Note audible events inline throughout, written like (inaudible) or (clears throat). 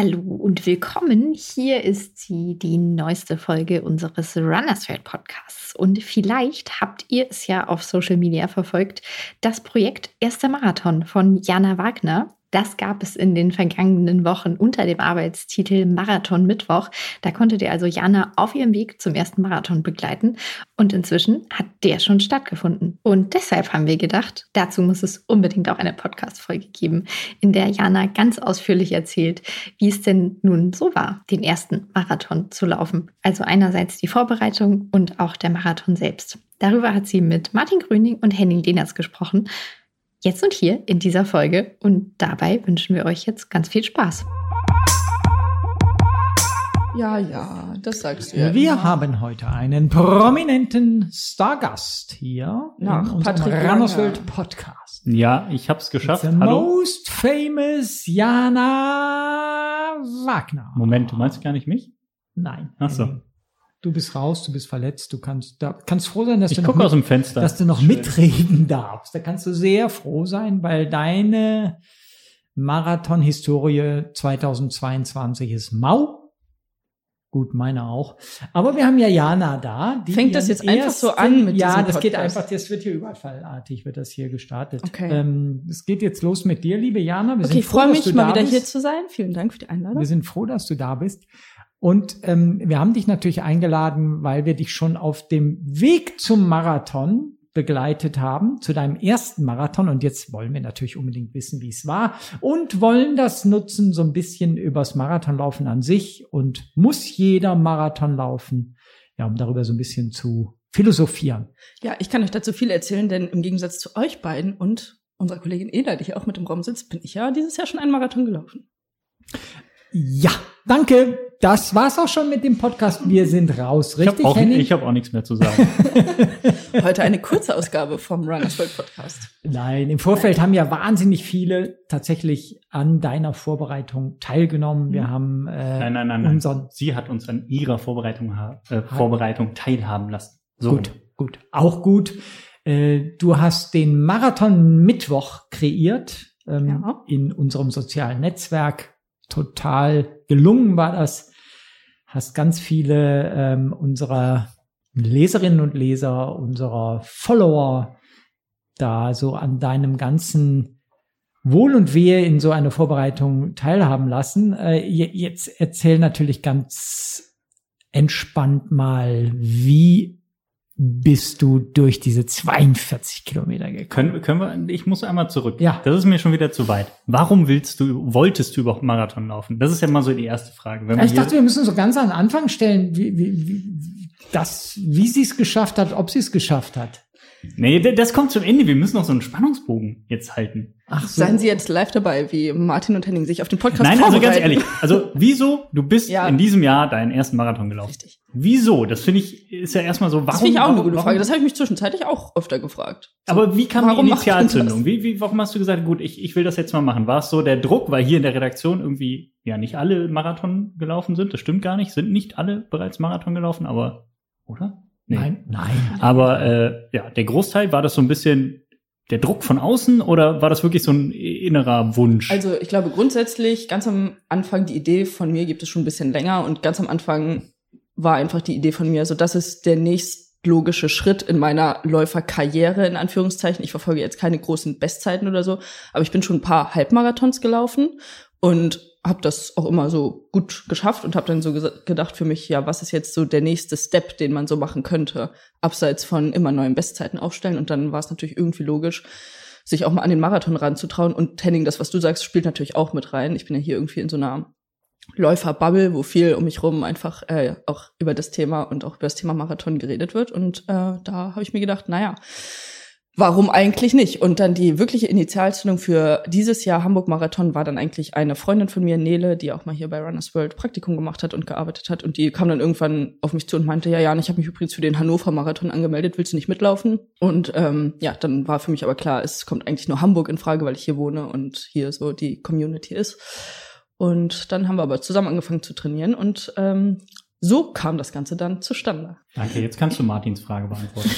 Hallo und willkommen. Hier ist sie, die neueste Folge unseres Runners World Podcasts. Und vielleicht habt ihr es ja auf Social Media verfolgt, das Projekt Erster Marathon von Jana Wagner. Das gab es in den vergangenen Wochen unter dem Arbeitstitel Marathon Mittwoch. Da konntet ihr also Jana auf ihrem Weg zum ersten Marathon begleiten. Und inzwischen hat der schon stattgefunden. Und deshalb haben wir gedacht, dazu muss es unbedingt auch eine Podcast-Folge geben, in der Jana ganz ausführlich erzählt, wie es denn nun so war, den ersten Marathon zu laufen. Also einerseits die Vorbereitung und auch der Marathon selbst. Darüber hat sie mit Martin Gröning und Henning Lehners gesprochen. Jetzt und hier in dieser Folge. Und dabei wünschen wir euch jetzt ganz viel Spaß. Ja, ja, das sagst du ja. Wir immer. haben heute einen prominenten Stargast hier Nach in Patrick Rannerswelt Podcast. Ja, ich hab's geschafft. The Hallo. most famous Jana Wagner. Moment, du meinst gar nicht mich? Nein. Ach so du bist raus, du bist verletzt, du kannst, da kannst froh sein, dass ich du noch, mit, aus dem Fenster. dass du noch mitreden darfst. Da kannst du sehr froh sein, weil deine Marathon-Historie 2022 ist mau. Gut, meine auch. Aber wir haben ja Jana da. Fängt das jetzt einfach so an mit Ja, das geht einfach, das wird hier überfallartig, wird das hier gestartet. Okay. Ähm, es geht jetzt los mit dir, liebe Jana. Wir okay, ich freue mich mal wieder bist. hier zu sein. Vielen Dank für die Einladung. Wir sind froh, dass du da bist. Und ähm, wir haben dich natürlich eingeladen, weil wir dich schon auf dem Weg zum Marathon begleitet haben, zu deinem ersten Marathon. Und jetzt wollen wir natürlich unbedingt wissen, wie es war und wollen das nutzen, so ein bisschen übers Marathonlaufen an sich. Und muss jeder Marathon laufen? Ja, um darüber so ein bisschen zu philosophieren. Ja, ich kann euch dazu viel erzählen, denn im Gegensatz zu euch beiden und unserer Kollegin Eda, die hier auch mit im Raum sitzt, bin ich ja dieses Jahr schon einen Marathon gelaufen. Ja, danke. Das war's auch schon mit dem Podcast. Wir sind raus. Richtig, ich hab auch, Henning? Ich habe auch nichts mehr zu sagen. (laughs) Heute eine kurze Ausgabe vom Runners World Podcast. Nein, im Vorfeld haben ja wahnsinnig viele tatsächlich an deiner Vorbereitung teilgenommen. Wir mhm. haben äh, nein, nein, nein, nein. Sie hat uns an ihrer Vorbereitung, äh, Vorbereitung teilhaben lassen. So. Gut, gut, auch gut. Äh, du hast den Marathon Mittwoch kreiert ähm, ja. in unserem sozialen Netzwerk total gelungen war das. Hast ganz viele ähm, unserer Leserinnen und Leser, unserer Follower da so an deinem ganzen Wohl und Wehe in so eine Vorbereitung teilhaben lassen. Äh, jetzt erzähl natürlich ganz entspannt mal, wie bist du durch diese 42 Kilometer gekommen. Können, können wir, ich muss einmal zurück. Ja. Das ist mir schon wieder zu weit. Warum willst du, wolltest du überhaupt Marathon laufen? Das ist ja mal so die erste Frage. Ja, ich dachte, wir müssen so ganz an den Anfang stellen, wie, wie, wie, das, wie sie es geschafft hat, ob sie es geschafft hat. Nee, das kommt zum Ende. Wir müssen noch so einen Spannungsbogen jetzt halten. Ach so. Seien Sie jetzt live dabei, wie Martin und Henning sich auf den Podcast Nein, also ganz ehrlich. Also, wieso? Du bist ja. in diesem Jahr deinen ersten Marathon gelaufen. Richtig. Wieso? Das finde ich, ist ja erstmal so, warum? Das finde ich auch eine gute warum? Frage. Das habe ich mich zwischenzeitlich auch öfter gefragt. So, Aber wie kam die Initialzündung? Wie, wie, warum hast du gesagt, gut, ich, ich will das jetzt mal machen? War es so der Druck, weil hier in der Redaktion irgendwie, ja, nicht alle Marathon gelaufen sind? Das stimmt gar nicht. Sind nicht alle bereits Marathon gelaufen, aber, oder? Nee. Nein, nein. Aber äh, ja, der Großteil war das so ein bisschen der Druck von außen oder war das wirklich so ein innerer Wunsch? Also ich glaube grundsätzlich ganz am Anfang die Idee von mir gibt es schon ein bisschen länger und ganz am Anfang war einfach die Idee von mir, so das ist der nächstlogische Schritt in meiner Läuferkarriere in Anführungszeichen. Ich verfolge jetzt keine großen Bestzeiten oder so, aber ich bin schon ein paar Halbmarathons gelaufen und habe das auch immer so gut geschafft und habe dann so gedacht für mich, ja, was ist jetzt so der nächste Step, den man so machen könnte, abseits von immer neuen Bestzeiten aufstellen. Und dann war es natürlich irgendwie logisch, sich auch mal an den Marathon ranzutrauen. Und Henning, das, was du sagst, spielt natürlich auch mit rein. Ich bin ja hier irgendwie in so einer Läuferbubble, wo viel um mich rum einfach äh, auch über das Thema und auch über das Thema Marathon geredet wird. Und äh, da habe ich mir gedacht, naja, warum eigentlich nicht? Und dann die wirkliche Initialzündung für dieses Jahr Hamburg Marathon war dann eigentlich eine Freundin von mir, Nele, die auch mal hier bei Runners World Praktikum gemacht hat und gearbeitet hat. Und die kam dann irgendwann auf mich zu und meinte, ja, Jan, ich habe mich übrigens für den Hannover Marathon angemeldet, willst du nicht mitlaufen? Und ähm, ja, dann war für mich aber klar, es kommt eigentlich nur Hamburg in Frage, weil ich hier wohne und hier so die Community ist. Und dann haben wir aber zusammen angefangen zu trainieren und ähm, so kam das Ganze dann zustande. Danke, jetzt kannst du Martins Frage beantworten.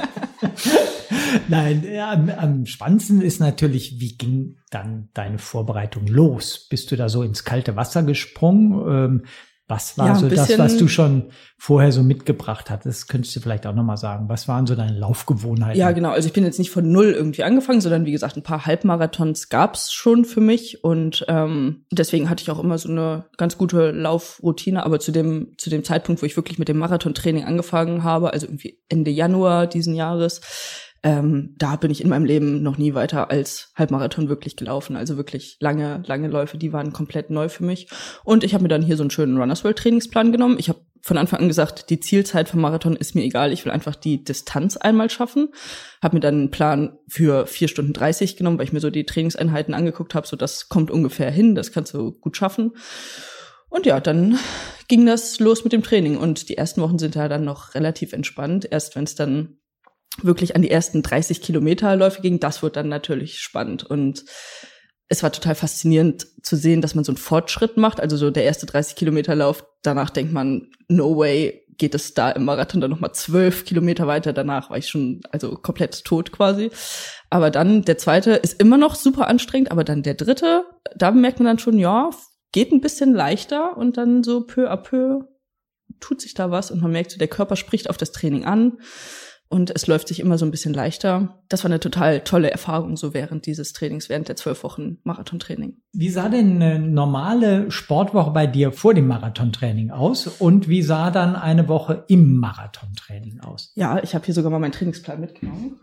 (laughs) (laughs) Nein, am, am spannendsten ist natürlich, wie ging dann deine Vorbereitung los? Bist du da so ins kalte Wasser gesprungen? Ähm, was war ja, so das, was du schon vorher so mitgebracht hattest? Könntest du vielleicht auch nochmal sagen. Was waren so deine Laufgewohnheiten? Ja, genau. Also ich bin jetzt nicht von null irgendwie angefangen, sondern wie gesagt, ein paar Halbmarathons gab's schon für mich. Und ähm, deswegen hatte ich auch immer so eine ganz gute Laufroutine. Aber zu dem, zu dem Zeitpunkt, wo ich wirklich mit dem Marathontraining angefangen habe, also irgendwie Ende Januar diesen Jahres, ähm, da bin ich in meinem Leben noch nie weiter als Halbmarathon wirklich gelaufen. Also wirklich lange, lange Läufe, die waren komplett neu für mich. Und ich habe mir dann hier so einen schönen Runners World Trainingsplan genommen. Ich habe von Anfang an gesagt, die Zielzeit vom Marathon ist mir egal, ich will einfach die Distanz einmal schaffen. Habe mir dann einen Plan für vier Stunden 30 genommen, weil ich mir so die Trainingseinheiten angeguckt habe, so das kommt ungefähr hin, das kannst du gut schaffen. Und ja, dann ging das los mit dem Training und die ersten Wochen sind ja dann noch relativ entspannt. Erst wenn es dann wirklich an die ersten 30 Kilometer Läufe ging, das wird dann natürlich spannend. Und es war total faszinierend zu sehen, dass man so einen Fortschritt macht. Also so der erste 30 Kilometer Lauf, danach denkt man, no way, geht es da im Marathon dann nochmal zwölf Kilometer weiter. Danach war ich schon also komplett tot quasi. Aber dann der zweite ist immer noch super anstrengend, aber dann der dritte, da merkt man dann schon, ja, geht ein bisschen leichter und dann so peu à peu tut sich da was und man merkt so, der Körper spricht auf das Training an und es läuft sich immer so ein bisschen leichter. Das war eine total tolle Erfahrung so während dieses Trainings, während der zwölf Wochen Marathontraining. Wie sah denn eine normale Sportwoche bei dir vor dem Marathontraining aus und wie sah dann eine Woche im Marathontraining aus? Ja, ich habe hier sogar mal meinen Trainingsplan mitgenommen.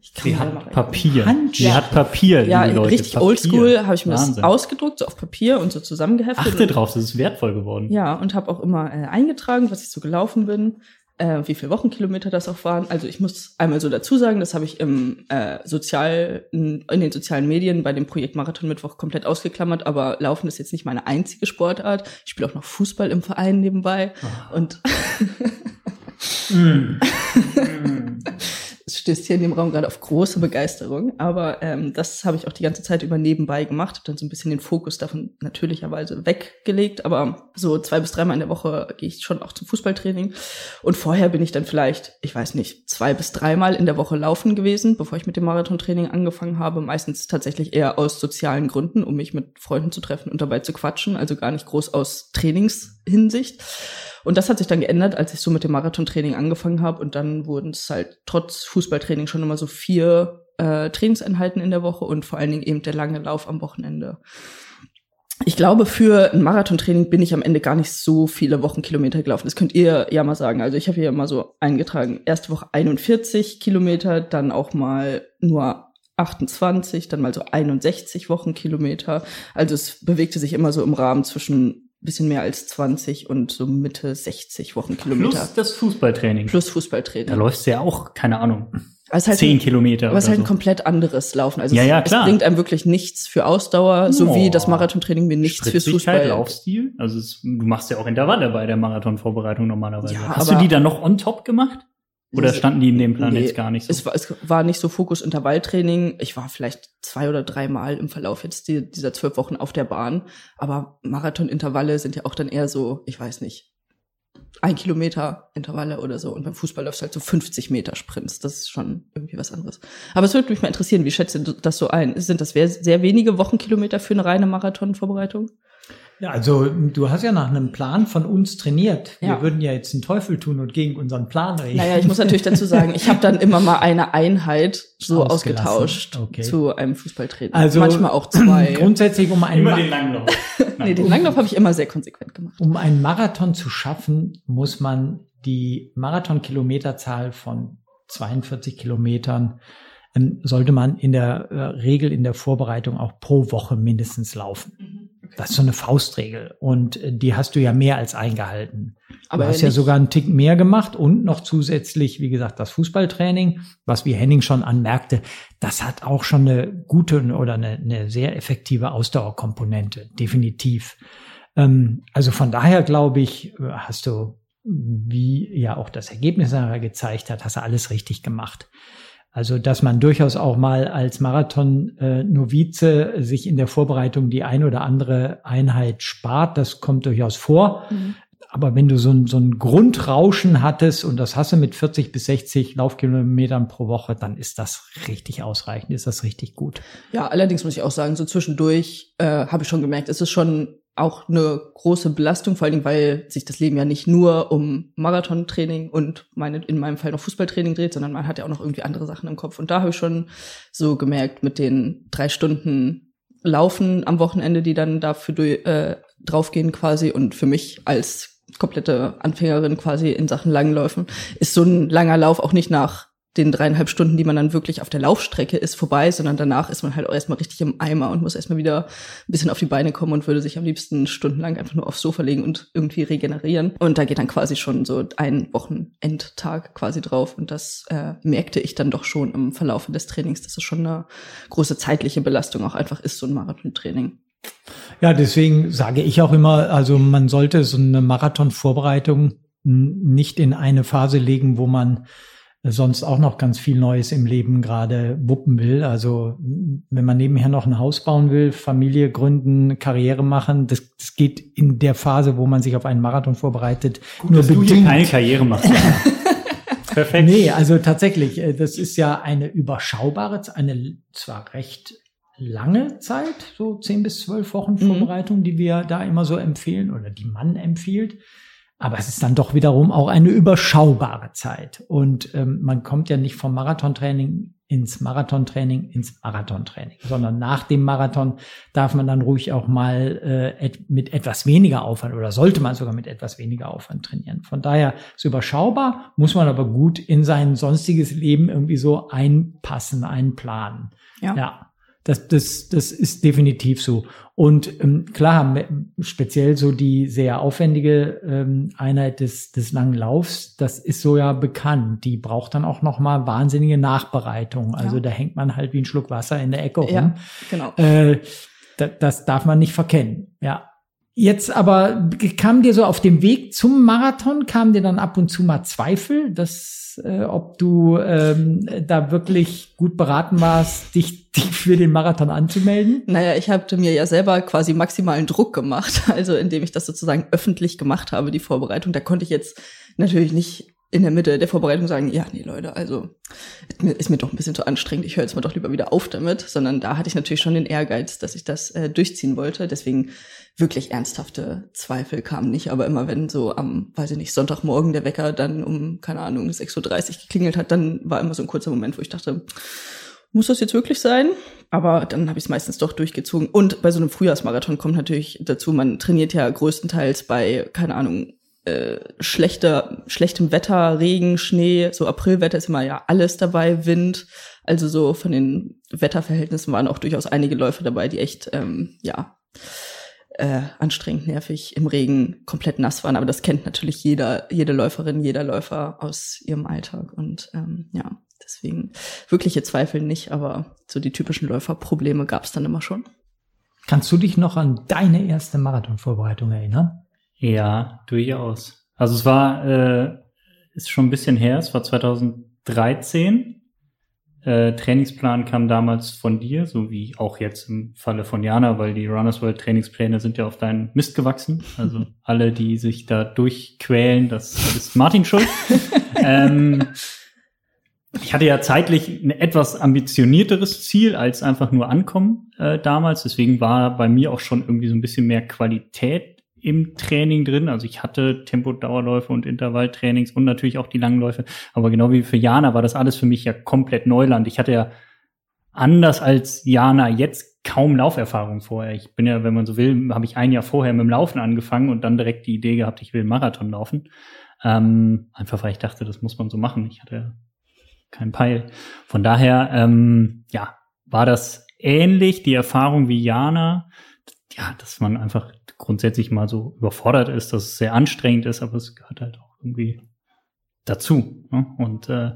Sie hat Papier. Sie hat Papier. Ja, Leute. richtig oldschool habe ich mir Wahnsinn. das ausgedruckt, so auf Papier und so zusammengeheftet. Achte drauf, das ist wertvoll geworden. Ja, und habe auch immer äh, eingetragen, was ich so gelaufen bin äh, wie viele Wochenkilometer das auch waren. Also ich muss einmal so dazu sagen, das habe ich im äh, sozial in, in den sozialen Medien bei dem Projekt Marathon Mittwoch komplett ausgeklammert, aber Laufen ist jetzt nicht meine einzige Sportart. Ich spiele auch noch Fußball im Verein nebenbei oh. und mm. Mm (laughs) stößt hier in dem Raum gerade auf große Begeisterung. Aber ähm, das habe ich auch die ganze Zeit über nebenbei gemacht, habe dann so ein bisschen den Fokus davon natürlicherweise weggelegt. Aber so zwei bis dreimal in der Woche gehe ich schon auch zum Fußballtraining. Und vorher bin ich dann vielleicht, ich weiß nicht, zwei bis dreimal in der Woche laufen gewesen, bevor ich mit dem Marathontraining angefangen habe. Meistens tatsächlich eher aus sozialen Gründen, um mich mit Freunden zu treffen und dabei zu quatschen. Also gar nicht groß aus Trainingshinsicht. Und das hat sich dann geändert, als ich so mit dem Marathontraining angefangen habe. Und dann wurden es halt trotz Fußballtraining schon immer so vier äh, Trainingseinheiten in der Woche und vor allen Dingen eben der lange Lauf am Wochenende. Ich glaube, für ein Marathontraining bin ich am Ende gar nicht so viele Wochenkilometer gelaufen. Das könnt ihr ja mal sagen. Also ich habe hier mal so eingetragen, erste Woche 41 Kilometer, dann auch mal nur 28, dann mal so 61 Wochenkilometer. Also es bewegte sich immer so im Rahmen zwischen bisschen mehr als 20 und so Mitte 60 Wochenkilometer. Plus das Fußballtraining. Plus Fußballtraining. Da läufst du ja auch, keine Ahnung, also halt 10 ein, Kilometer. Aber es ist halt so. ein komplett anderes Laufen. Also ja, ja, es, es, bringt einem wirklich nichts für Ausdauer, oh. so wie das Marathontraining mir nichts fürs Fußball. Laufstil. Also es, du machst ja auch Intervalle bei der Marathonvorbereitung normalerweise. Ja, Hast du die dann noch on top gemacht? Oder standen die in dem Plan nee, jetzt gar nicht so? Es war, es war nicht so Fokus Intervalltraining. Ich war vielleicht zwei oder dreimal im Verlauf jetzt die, dieser zwölf Wochen auf der Bahn. Aber Marathon-Intervalle sind ja auch dann eher so, ich weiß nicht, ein Kilometer Intervalle oder so. Und beim Fußball läufst du halt so 50 Meter Sprints. Das ist schon irgendwie was anderes. Aber es würde mich mal interessieren, wie schätzt du das so ein? Sind das sehr wenige Wochenkilometer für eine reine Marathonvorbereitung? Ja, also du hast ja nach einem Plan von uns trainiert. Ja. Wir würden ja jetzt den Teufel tun und gegen unseren Plan reden. Naja, ich muss natürlich dazu sagen, ich habe dann immer mal eine Einheit so ausgetauscht okay. zu einem Fußballtraining. Also manchmal auch zwei. (clears throat) Grundsätzlich um einen immer den Langlauf. (laughs) nee, den Langlauf habe ich immer sehr konsequent gemacht. Um einen Marathon zu schaffen, muss man die Marathon-Kilometerzahl von 42 Kilometern ähm, sollte man in der äh, Regel in der Vorbereitung auch pro Woche mindestens laufen. Das ist so eine Faustregel und äh, die hast du ja mehr als eingehalten. Aber du hast ja sogar einen Tick mehr gemacht und noch zusätzlich, wie gesagt, das Fußballtraining, was wie Henning schon anmerkte, das hat auch schon eine gute oder eine, eine sehr effektive Ausdauerkomponente, definitiv. Ähm, also von daher glaube ich, äh, hast du, wie ja auch das Ergebnis nachher gezeigt hat, hast du alles richtig gemacht. Also, dass man durchaus auch mal als Marathon-Novize sich in der Vorbereitung die ein oder andere Einheit spart, das kommt durchaus vor. Mhm. aber wenn du so ein, so ein Grundrauschen hattest und das hast du mit 40 bis 60 Laufkilometern pro Woche, dann ist das richtig ausreichend, ist das richtig gut. Ja, allerdings muss ich auch sagen, so zwischendurch äh, habe ich schon gemerkt, es ist schon auch eine große Belastung, vor allen Dingen, weil sich das Leben ja nicht nur um Marathontraining und meine, in meinem Fall noch Fußballtraining dreht, sondern man hat ja auch noch irgendwie andere Sachen im Kopf. Und da habe ich schon so gemerkt, mit den drei Stunden Laufen am Wochenende, die dann dafür äh, draufgehen quasi und für mich als komplette Anfängerin quasi in Sachen Langläufen, ist so ein langer Lauf auch nicht nach den dreieinhalb Stunden, die man dann wirklich auf der Laufstrecke ist, vorbei, sondern danach ist man halt auch erstmal richtig im Eimer und muss erstmal wieder ein bisschen auf die Beine kommen und würde sich am liebsten stundenlang einfach nur aufs Sofa legen und irgendwie regenerieren. Und da geht dann quasi schon so ein Wochenendtag quasi drauf. Und das äh, merkte ich dann doch schon im Verlauf des Trainings, dass es schon eine große zeitliche Belastung auch einfach ist, so ein Marathontraining. Ja, deswegen sage ich auch immer, also man sollte so eine Marathonvorbereitung nicht in eine Phase legen, wo man sonst auch noch ganz viel Neues im Leben gerade wuppen will. Also wenn man nebenher noch ein Haus bauen will, Familie gründen, Karriere machen, das, das geht in der Phase, wo man sich auf einen Marathon vorbereitet, Gut, nur dass bedingt. du hier keine Karriere machst. (laughs) Perfekt. Nee, also tatsächlich, äh, das ist ja eine überschaubare, eine zwar recht lange Zeit, so zehn bis zwölf Wochen mhm. Vorbereitung, mhm. die wir da immer so empfehlen oder die man empfiehlt. Aber es ist dann doch wiederum auch eine überschaubare Zeit. Und ähm, man kommt ja nicht vom Marathontraining ins Marathontraining ins Marathontraining, sondern nach dem Marathon darf man dann ruhig auch mal äh, et mit etwas weniger Aufwand oder sollte man sogar mit etwas weniger Aufwand trainieren. Von daher ist überschaubar, muss man aber gut in sein sonstiges Leben irgendwie so einpassen, einplanen. Ja. ja. Das, das, das ist definitiv so. Und ähm, klar, speziell so die sehr aufwendige ähm, Einheit des, des langen Laufs, das ist so ja bekannt. Die braucht dann auch noch mal wahnsinnige Nachbereitung. Also ja. da hängt man halt wie ein Schluck Wasser in der Ecke rum. Ja, genau. Äh, da, das darf man nicht verkennen. Ja. Jetzt aber kam dir so auf dem Weg zum Marathon, kam dir dann ab und zu mal Zweifel, dass äh, ob du ähm, da wirklich gut beraten warst, dich, dich für den Marathon anzumelden? Naja, ich habe mir ja selber quasi maximalen Druck gemacht, (laughs) also indem ich das sozusagen öffentlich gemacht habe, die Vorbereitung. Da konnte ich jetzt natürlich nicht in der Mitte der Vorbereitung sagen, ja, nee, Leute, also ist mir doch ein bisschen zu anstrengend, ich höre jetzt mal doch lieber wieder auf damit, sondern da hatte ich natürlich schon den Ehrgeiz, dass ich das äh, durchziehen wollte. Deswegen wirklich ernsthafte Zweifel kamen nicht, aber immer wenn so am, weiß ich nicht, Sonntagmorgen der Wecker dann um, keine Ahnung, 6.30 Uhr geklingelt hat, dann war immer so ein kurzer Moment, wo ich dachte, muss das jetzt wirklich sein? Aber dann habe ich es meistens doch durchgezogen. Und bei so einem Frühjahrsmarathon kommt natürlich dazu, man trainiert ja größtenteils bei, keine Ahnung, äh, schlechter, schlechtem Wetter, Regen, Schnee, so Aprilwetter ist immer ja alles dabei, Wind. Also so von den Wetterverhältnissen waren auch durchaus einige Läufe dabei, die echt, ähm, ja, äh, anstrengend, nervig, im Regen komplett nass waren. Aber das kennt natürlich jeder, jede Läuferin, jeder Läufer aus ihrem Alltag. Und ähm, ja, deswegen wirkliche Zweifel nicht, aber so die typischen Läuferprobleme gab es dann immer schon. Kannst du dich noch an deine erste Marathonvorbereitung erinnern? Ja, durchaus. Also es war, äh, ist schon ein bisschen her, es war 2013. Äh, Trainingsplan kam damals von dir, so wie auch jetzt im Falle von Jana, weil die Runners World Trainingspläne sind ja auf deinen Mist gewachsen. Also (laughs) alle, die sich da durchquälen, das, das ist Martin schuld. (laughs) ähm, ich hatte ja zeitlich ein etwas ambitionierteres Ziel als einfach nur ankommen äh, damals. Deswegen war bei mir auch schon irgendwie so ein bisschen mehr Qualität im Training drin. Also ich hatte Tempo-Dauerläufe und Intervalltrainings und natürlich auch die Langläufe. Aber genau wie für Jana war das alles für mich ja komplett Neuland. Ich hatte ja anders als Jana jetzt kaum Lauferfahrung vorher. Ich bin ja, wenn man so will, habe ich ein Jahr vorher mit dem Laufen angefangen und dann direkt die Idee gehabt, ich will Marathon laufen. Ähm, einfach weil ich dachte, das muss man so machen. Ich hatte keinen Peil. Von daher, ähm, ja, war das ähnlich, die Erfahrung wie Jana. Ja, dass man einfach grundsätzlich mal so überfordert ist, dass es sehr anstrengend ist, aber es gehört halt auch irgendwie dazu. Ne? Und äh,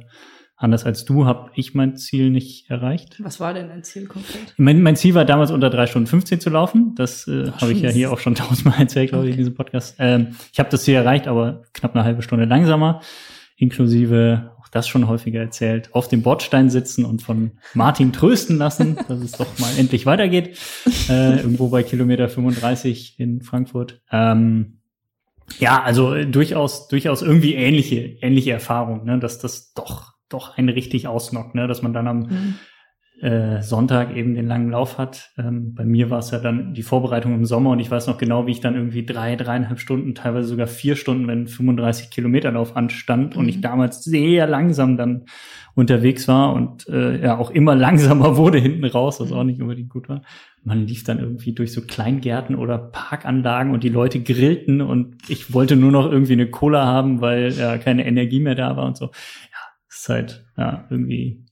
anders als du habe ich mein Ziel nicht erreicht. Was war denn dein Ziel konkret? Mein, mein Ziel war damals unter drei Stunden 15 zu laufen. Das äh, habe ich ja hier auch schon (laughs) tausendmal erzählt, glaube okay. ich, in diesem Podcast. Ähm, ich habe das Ziel erreicht, aber knapp eine halbe Stunde langsamer, inklusive auch das schon häufiger erzählt, auf dem Bordstein sitzen und von Martin trösten lassen, (laughs) dass es doch mal endlich weitergeht. Äh, irgendwo bei Kilometer 35 in Frankfurt. Ähm, Ja, also äh, durchaus, durchaus irgendwie ähnliche, ähnliche Erfahrung, ne, dass das doch, doch einen richtig ausnockt, ne, dass man dann am mhm äh, Sonntag eben den langen Lauf hat. Ähm, bei mir war es ja dann die Vorbereitung im Sommer und ich weiß noch genau, wie ich dann irgendwie drei, dreieinhalb Stunden, teilweise sogar vier Stunden, wenn 35 Kilometer Lauf anstand mhm. und ich mhm. damals sehr langsam dann unterwegs war und äh, ja auch immer (laughs) langsamer wurde hinten raus, was auch nicht unbedingt gut war. Man lief dann irgendwie durch so Kleingärten oder Parkanlagen und die Leute grillten und ich wollte nur noch irgendwie eine Cola haben, weil ja keine Energie mehr da war und so. Ja, ist halt ja irgendwie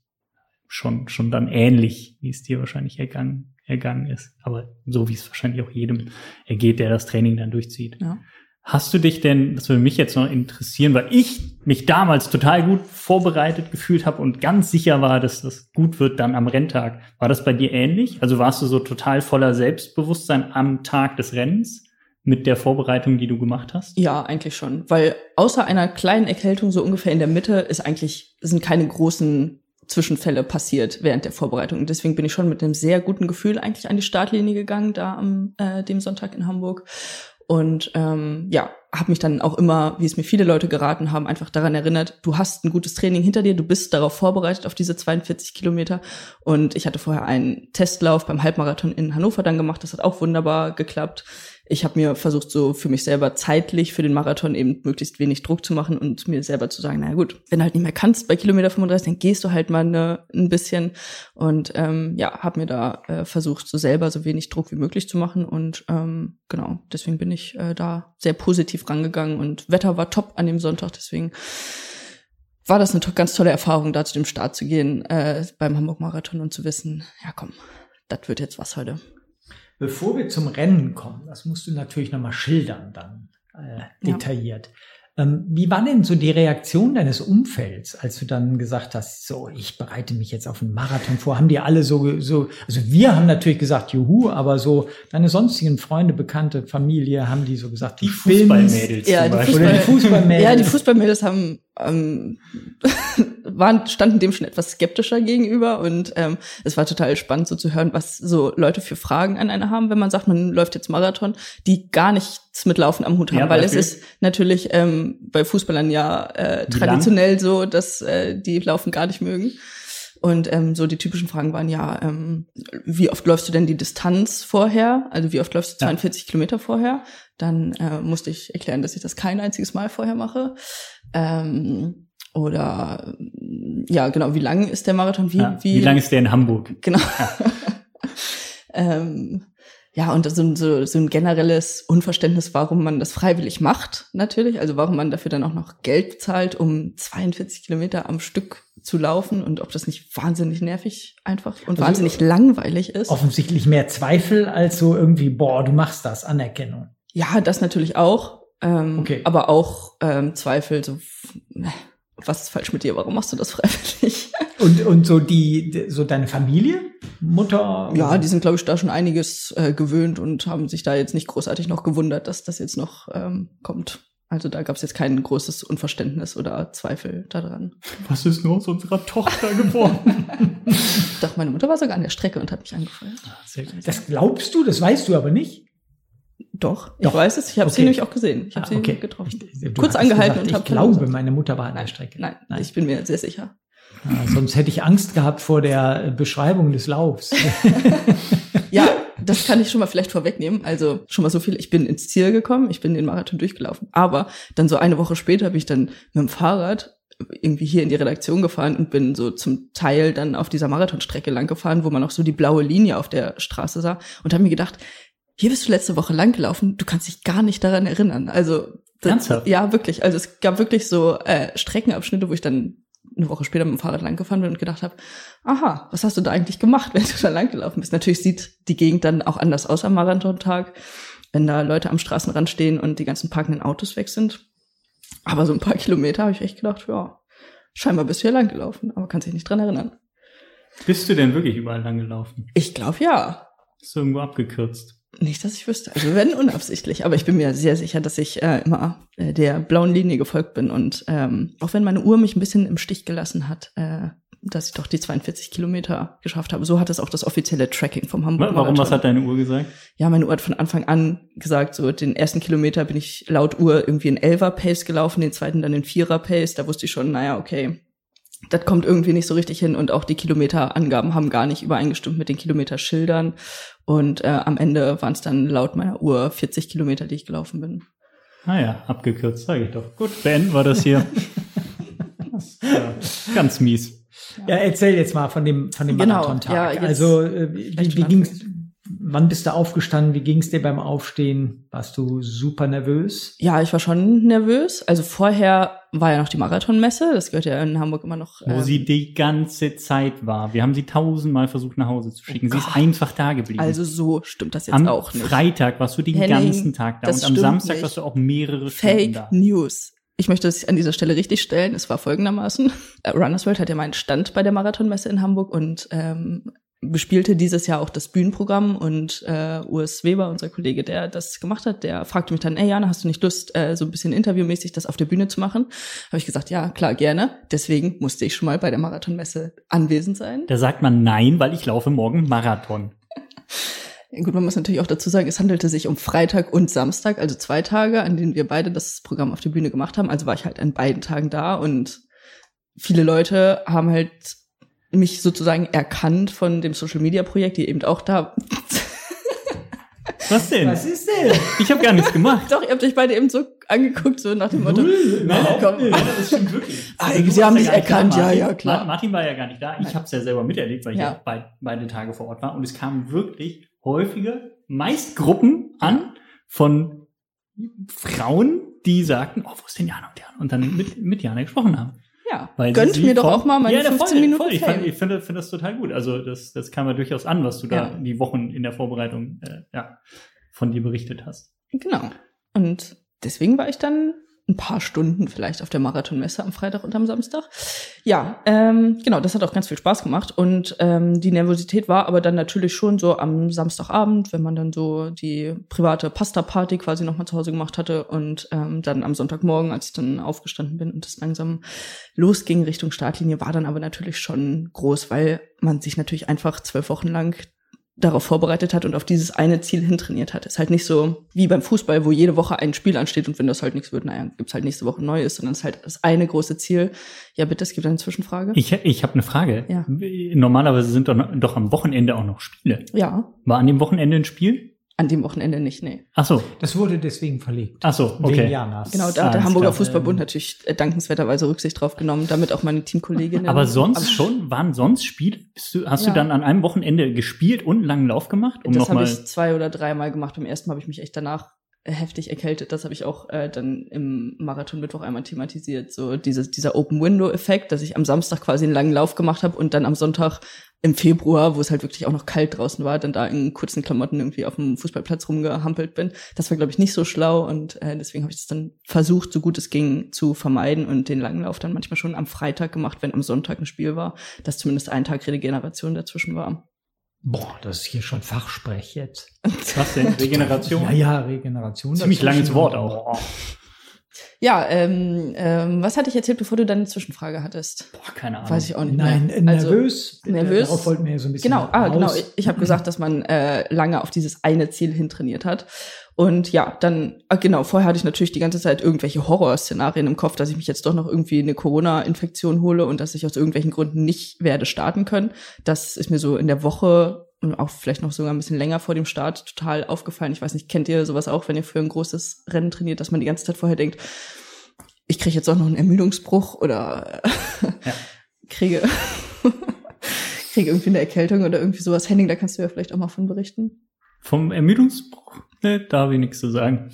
schon, schon dann ähnlich, wie es dir wahrscheinlich ergangen, ergangen ist. Aber so wie es wahrscheinlich auch jedem ergeht, der das Training dann durchzieht. Ja. Hast du dich denn, das würde mich jetzt noch interessieren, weil ich mich damals total gut vorbereitet gefühlt habe und ganz sicher war, dass das gut wird dann am Renntag. War das bei dir ähnlich? Also warst du so total voller Selbstbewusstsein am Tag des Rennens? mit der Vorbereitung, die du gemacht hast? Ja, eigentlich schon, weil außer einer kleinen Erkältung so ungefähr in der Mitte ist eigentlich sind keine großen Zwischenfälle passiert während der Vorbereitung. Deswegen bin ich schon mit einem sehr guten Gefühl eigentlich an die Startlinie gegangen, da am äh, dem Sonntag in Hamburg. Und ähm, ja, habe mich dann auch immer, wie es mir viele Leute geraten haben, einfach daran erinnert, du hast ein gutes Training hinter dir, du bist darauf vorbereitet, auf diese 42 Kilometer. Und ich hatte vorher einen Testlauf beim Halbmarathon in Hannover dann gemacht, das hat auch wunderbar geklappt ich habe mir versucht, so für mich selber zeitlich für den Marathon eben möglichst wenig Druck zu machen und mir selber zu sagen, naja gut, wenn du halt nicht mehr kannst bei Kilometer 35, dann gehst du halt mal ne, ein bisschen. Und ähm, ja, habe mir da äh, versucht, so selber so wenig Druck wie möglich zu machen. Und ähm, genau, deswegen bin ich äh, da sehr positiv rangegangen und Wetter war top an dem Sonntag, deswegen war das eine to ganz tolle Erfahrung, da zu dem Start zu gehen äh, beim Hamburg Marathon und zu wissen, ja komm, das wird jetzt was heute. Bevor wir zum Rennen kommen, das musst du natürlich nochmal schildern dann äh, detailliert. Ja. Ähm, wie war denn so die Reaktion deines Umfelds, als du dann gesagt hast, so, ich bereite mich jetzt auf einen Marathon vor? Haben die alle so, so, also wir haben natürlich gesagt, juhu, aber so deine sonstigen Freunde, Bekannte, Familie, haben die so gesagt, die Fußballmädels ja, die Fußball, oder die Fußballmädels. Ja, die Fußballmädels haben ähm, (laughs) waren, standen dem schon etwas skeptischer gegenüber und ähm, es war total spannend so zu hören, was so Leute für Fragen an einer haben, wenn man sagt, man läuft jetzt Marathon, die gar nichts mit Laufen am Hut haben, ja, weil es ist natürlich ähm, bei Fußballern ja äh, traditionell so, dass äh, die Laufen gar nicht mögen. Und ähm, so die typischen Fragen waren ja, ähm, wie oft läufst du denn die Distanz vorher? Also wie oft läufst du 42 ja. Kilometer vorher? Dann äh, musste ich erklären, dass ich das kein einziges Mal vorher mache. Ähm, oder ja, genau, wie lang ist der Marathon? Wie, ja, wie, wie lang ist der in Hamburg? Genau. Ja, (laughs) ähm, ja und so, so, so ein generelles Unverständnis, warum man das freiwillig macht, natürlich. Also warum man dafür dann auch noch Geld zahlt, um 42 Kilometer am Stück zu laufen und ob das nicht wahnsinnig nervig einfach und also wahnsinnig langweilig ist. Offensichtlich mehr Zweifel als so irgendwie, boah, du machst das, Anerkennung. Ja, das natürlich auch. Ähm, okay. Aber auch ähm, Zweifel, so, was ist falsch mit dir? Warum machst du das freiwillig? (laughs) Und, und so die, so deine Familie? Mutter? Ja, die sind, glaube ich, da schon einiges äh, gewöhnt und haben sich da jetzt nicht großartig noch gewundert, dass das jetzt noch ähm, kommt. Also da gab es jetzt kein großes Unverständnis oder Zweifel daran. Was ist nur aus unserer Tochter geworden? (laughs) Doch, meine Mutter war sogar an der Strecke und hat mich angefeuert. Ah, das glaubst du, das weißt du aber nicht? Doch, ich Doch. weiß es. Ich habe okay. sie nämlich auch gesehen. Ich habe ah, okay. sie getroffen. Ich, Kurz angehalten gesagt, und habe. Ich glaube, gesagt. meine Mutter war an der Strecke. Nein, nein, ich bin mir sehr sicher. Ja, sonst hätte ich Angst gehabt vor der Beschreibung des Laufs. (laughs) ja, das kann ich schon mal vielleicht vorwegnehmen. Also schon mal so viel. Ich bin ins Ziel gekommen, ich bin den Marathon durchgelaufen. Aber dann so eine Woche später bin ich dann mit dem Fahrrad irgendwie hier in die Redaktion gefahren und bin so zum Teil dann auf dieser Marathonstrecke lang gefahren, wo man auch so die blaue Linie auf der Straße sah und habe mir gedacht, hier bist du letzte Woche lang gelaufen, du kannst dich gar nicht daran erinnern. Also das, ja, wirklich. Also es gab wirklich so äh, Streckenabschnitte, wo ich dann eine Woche später mit dem Fahrrad lang gefahren bin und gedacht habe, aha, was hast du da eigentlich gemacht, (laughs) wenn du da lang gelaufen bist? Natürlich sieht die Gegend dann auch anders aus am Marathontag, wenn da Leute am Straßenrand stehen und die ganzen parkenden Autos weg sind. Aber so ein paar Kilometer habe ich echt gedacht, ja, scheinbar bist du ja lang gelaufen, aber kannst dich nicht dran erinnern. Bist du denn wirklich überall lang gelaufen? Ich glaube ja. Ist irgendwo abgekürzt? Nicht, dass ich wüsste. Also wenn unabsichtlich, aber ich bin mir sehr sicher, dass ich äh, immer äh, der blauen Linie gefolgt bin. Und ähm, auch wenn meine Uhr mich ein bisschen im Stich gelassen hat, äh, dass ich doch die 42 Kilometer geschafft habe. So hat es auch das offizielle Tracking vom Hamburg. Warum, was hat deine Uhr gesagt? Ja, meine Uhr hat von Anfang an gesagt, so den ersten Kilometer bin ich laut Uhr irgendwie in Elfer Pace gelaufen, den zweiten dann in Vierer Pace. Da wusste ich schon, naja, okay, das kommt irgendwie nicht so richtig hin und auch die Kilometerangaben haben gar nicht übereingestimmt mit den Kilometerschildern. Und äh, am Ende waren es dann laut meiner Uhr 40 Kilometer, die ich gelaufen bin. Ah ja, abgekürzt, sage ich doch. Gut, Ben war das hier. (laughs) das, ganz mies. Ja, erzähl jetzt mal von dem von dem Genau, Marathontag. ja, also äh, wie, wie mal ging's? Wann bist du aufgestanden? Wie ging's dir beim Aufstehen? Warst du super nervös? Ja, ich war schon nervös. Also vorher war ja noch die Marathonmesse. Das gehört ja in Hamburg immer noch. Wo ähm, sie die ganze Zeit war. Wir haben sie tausendmal versucht nach Hause zu schicken. sie ist einfach da geblieben. also so stimmt das jetzt Am auch nicht. Freitag warst du den Henning, ganzen Tag da und am Samstag nicht. warst du auch mehrere Stunden Fake da. News. Ich möchte das an dieser Stelle richtig stellen. Es war folgendermaßen. (laughs) Runners World hat ja meinen Stand bei der Marathonmesse in Hamburg und ähm, bespielte dieses Jahr auch das Bühnenprogramm und äh, Urs Weber, unser Kollege, der das gemacht hat, der fragte mich dann, ey Jana, hast du nicht Lust, äh, so ein bisschen interviewmäßig das auf der Bühne zu machen? Habe ich gesagt, ja, klar, gerne. Deswegen musste ich schon mal bei der Marathonmesse anwesend sein. Da sagt man nein, weil ich laufe morgen Marathon. Gut, man muss natürlich auch dazu sagen, es handelte sich um Freitag und Samstag, also zwei Tage, an denen wir beide das Programm auf der Bühne gemacht haben. Also war ich halt an beiden Tagen da und viele Leute haben halt mich sozusagen erkannt von dem Social Media Projekt, die eben auch da. (laughs) Was denn? ist denn? Ich habe gar nichts gemacht. (laughs) Doch, ihr habt euch beide eben so angeguckt, so nach dem Motto. Nein, komm. das stimmt (laughs) wirklich. Ah, Du sie haben nicht erkannt, da, ja, ja, klar. Ma- Martin war ja gar nicht da. Ich habe es ja selber miterlebt, weil ich Ja. ja bei, beide Tage vor Ort war. Und es kamen wirklich häufige, meist Gruppen an von Frauen, die sagten, oh, wo ist denn Jana und Jana? Und dann mit, mit Jana gesprochen haben. Ja, Weil gönnt sie mir doch auch mal meine ja, 15 voll, Minuten Voll. Ich, fand, ich finde, finde das total gut. Also das, das kam ja durchaus an, was du da Ja. die Wochen in der Vorbereitung äh, ja, von dir berichtet hast. Genau. Und deswegen war ich dann ein paar Stunden vielleicht auf der Marathonmesse am Freitag und am Samstag. Ja, ähm, genau, das hat auch ganz viel Spaß gemacht. Und ähm, die Nervosität war aber dann natürlich schon so am Samstagabend, wenn man dann so die private Pasta-Party quasi nochmal zu Hause gemacht hatte. Und ähm, dann am Sonntagmorgen, als ich dann aufgestanden bin und es langsam losging Richtung Startlinie, war dann aber natürlich schon groß, weil man sich natürlich einfach zwölf Wochen lang darauf vorbereitet hat und auf dieses eine Ziel hintrainiert hat. Ist halt nicht so wie beim Fußball, wo jede Woche ein Spiel ansteht und wenn das halt nichts wird, naja, gibt's halt nächste Woche neues, sondern es ist halt das eine große Ziel. Ja, bitte, es gibt eine Zwischenfrage. Ich, ich habe eine Frage. Ja. Normalerweise sind doch, doch am Wochenende auch noch Spiele. ja, War an dem Wochenende ein Spiel? An dem Wochenende nicht, nee. Ach so, Das wurde deswegen verlegt. ach so, Wegen okay. Janas. Genau, da hat der Hamburger klar. Fußballbund natürlich äh, dankenswerterweise Rücksicht drauf genommen, damit auch meine Teamkolleginnen. Aber sonst am- schon, waren sonst Spiele? Hast Ja. du dann an einem Wochenende gespielt und einen langen Lauf gemacht? Um das habe ich zwei oder dreimal gemacht. Beim ersten Mal habe ich mich echt danach äh, heftig erkältet. Das habe ich auch äh, dann im Marathon Mittwoch einmal thematisiert. So dieses, dieser Open Window Effekt, dass ich am Samstag quasi einen langen Lauf gemacht habe und dann am Sonntag im Februar, wo es halt wirklich auch noch kalt draußen war, dann da in kurzen Klamotten irgendwie auf dem Fußballplatz rumgehampelt bin. Das war, glaube ich, nicht so schlau und äh, deswegen habe ich das dann versucht, so gut es ging, zu vermeiden und den langen Lauf dann manchmal schon am Freitag gemacht, wenn am Sonntag ein Spiel war, dass zumindest ein Tag Regeneration dazwischen war. Boah, das ist hier schon Fachsprech jetzt. (laughs) Was denn? Regeneration? Ja, ja, Regeneration. Ziemlich dazwischen. langes Wort auch. Ja, ähm, ähm, was hatte ich erzählt, bevor du deine Zwischenfrage hattest? Boah, keine Ahnung. Weiß ich auch nicht Nein, mehr. Also, nervös. nervös. Darauf wollten wir ja so ein bisschen Genau, ah, genau. Ich, ich habe gesagt, dass man äh, lange auf dieses eine Ziel hintrainiert hat. Und ja, dann, ah, genau, vorher hatte ich natürlich die ganze Zeit irgendwelche Horrorszenarien im Kopf, dass ich mich jetzt doch noch irgendwie eine Corona-Infektion hole und dass ich aus irgendwelchen Gründen nicht werde starten können. Das ist mir so in der Woche und auch vielleicht noch sogar ein bisschen länger vor dem Start total aufgefallen. Ich weiß nicht, kennt ihr sowas auch, wenn ihr für ein großes Rennen trainiert, dass man die ganze Zeit vorher denkt, ich kriege jetzt auch noch einen Ermüdungsbruch oder Ja. (laughs) kriege, (laughs) kriege irgendwie eine Erkältung oder irgendwie sowas. Henning, da kannst du ja vielleicht auch mal von berichten. Vom Ermüdungsbruch? Ne, da habe ich nichts zu sagen.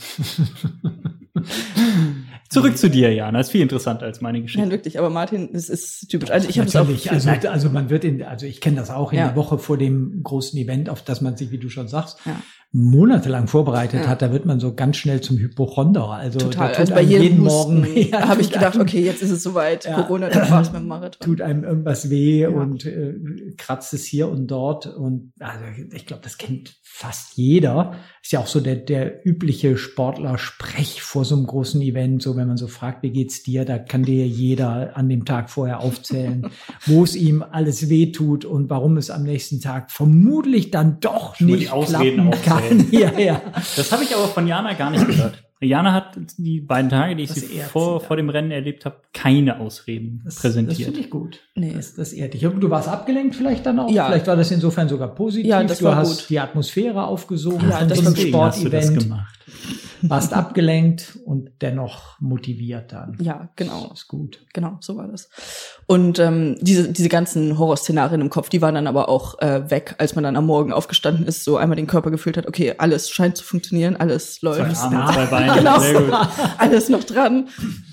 (laughs) Zurück zu dir, Jana. Ist viel interessanter als meine Nein, Geschichte. wirklich, aber Martin, das ist typisch. Also ich habe es auch. Natürlich, also, also man wird in, also ich kenne das auch in Ja. der Woche vor dem großen Event, auf das man sich, wie du schon sagst, Ja. Monatelang vorbereitet ja. hat, da wird man so ganz schnell zum Hypochonder. Also, Total. also bei jedem jeden Morgen (laughs) (laughs) ja, habe ich gedacht, einem, okay, jetzt ist es soweit, ja, Corona, dann war es mit dem Marathon. Tut einem irgendwas weh und äh, kratzt es hier und dort. Und also ich glaube, das kennt fast jeder. Ist ja auch so der, der übliche Sportler-Sprech vor so einem großen Event. So, wenn man so fragt, wie geht's dir, da kann dir jeder an dem Tag vorher aufzählen, (laughs) wo es ihm alles weh tut und warum es am nächsten Tag vermutlich dann doch Schon nicht klappen kann. Ja, ja. Das habe ich aber von Jana gar nicht gehört. Jana hat die beiden Tage, die ich sie vor, vor dem Rennen erlebt habe, keine Ausreden das, präsentiert. Das finde ich gut. Nee. Das, das ehrt dich. Du warst abgelenkt vielleicht dann auch? Ja. Vielleicht war das insofern sogar positiv. Ja, das du war hast gut. die Atmosphäre aufgesogen ja, das diesem Sportevent. Warst abgelenkt und dennoch motiviert dann. Ja, genau. Das ist gut. Genau, so war das. Und ähm, diese, diese ganzen Horrorszenarien im Kopf, die waren dann aber auch äh, weg, als man dann am Morgen aufgestanden ist, so einmal den Körper gefühlt hat, okay, alles scheint zu funktionieren, alles läuft. Zwei Arme, zwei Beine, genau. (laughs) alles noch dran.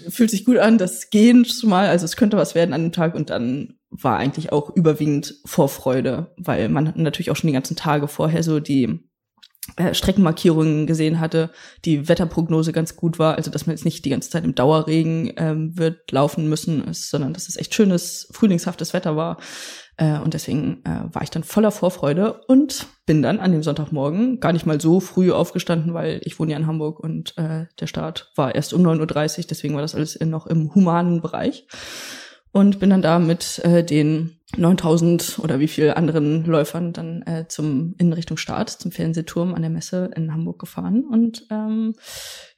Fühlt sich gut an, das Gehen zumal, also es könnte was werden an dem Tag und dann war eigentlich auch überwiegend Vorfreude, weil man natürlich auch schon die ganzen Tage vorher so die äh, Streckenmarkierungen gesehen hatte, die Wetterprognose ganz gut war, also dass man jetzt nicht die ganze Zeit im Dauerregen ähm, wird laufen müssen, sondern dass es echt schönes, frühlingshaftes Wetter war. Äh, und deswegen äh, war ich dann voller Vorfreude und bin dann an dem Sonntagmorgen gar nicht mal so früh aufgestanden, weil ich wohne ja in Hamburg und äh, der Start war erst um 9.30 Uhr, deswegen war das alles noch im humanen Bereich. Und bin dann da mit äh, den 9000 oder wie viel anderen Läufern dann äh, zum in Richtung Start zum Fernsehturm an der Messe in Hamburg gefahren und ähm,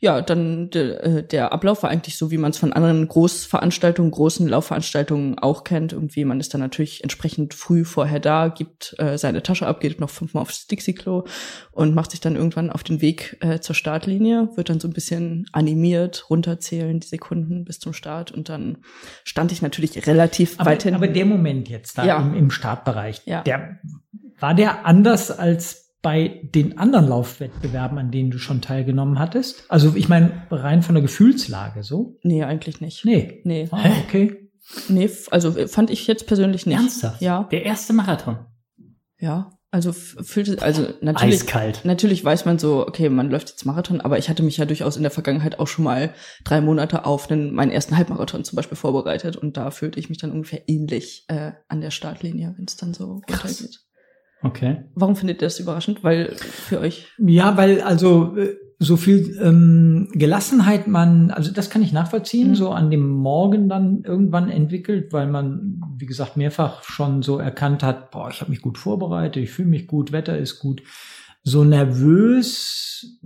ja dann de, äh, der Ablauf war eigentlich so wie man es von anderen Großveranstaltungen großen Laufveranstaltungen auch kennt irgendwie man ist dann natürlich entsprechend früh vorher da gibt äh, seine Tasche ab geht noch fünfmal aufs Dixie-Klo und macht sich dann irgendwann auf den Weg äh, zur Startlinie wird dann so ein bisschen animiert runterzählen die Sekunden bis zum Start und dann stand ich natürlich relativ aber, weit hin aber der Moment jetzt jetzt da ja. im, im Startbereich, ja. der war der anders als bei den anderen Laufwettbewerben, an denen du schon teilgenommen hattest? Also ich meine, rein von der Gefühlslage so? Nee, eigentlich nicht. Nee. Nee. Ah, okay. Nee, also fand ich jetzt persönlich nicht. Ernsthaft? Ja. Der erste Marathon. Ja. Also fühlt also natürlich Eiskalt. natürlich weiß man so, okay, man läuft jetzt Marathon, aber ich hatte mich ja durchaus in der Vergangenheit auch schon mal drei Monate auf einen, meinen ersten Halbmarathon zum Beispiel vorbereitet und da fühlte ich mich dann ungefähr ähnlich äh, an der Startlinie, wenn es dann so runtergeht. Okay. Warum findet ihr das überraschend? Weil für euch? Ja, weil also äh, so viel ähm, Gelassenheit man, also das kann ich nachvollziehen, mhm. so an dem Morgen dann irgendwann entwickelt, weil man, wie gesagt, mehrfach schon so erkannt hat, boah, ich habe mich gut vorbereitet, ich fühle mich gut, Wetter ist gut. So nervös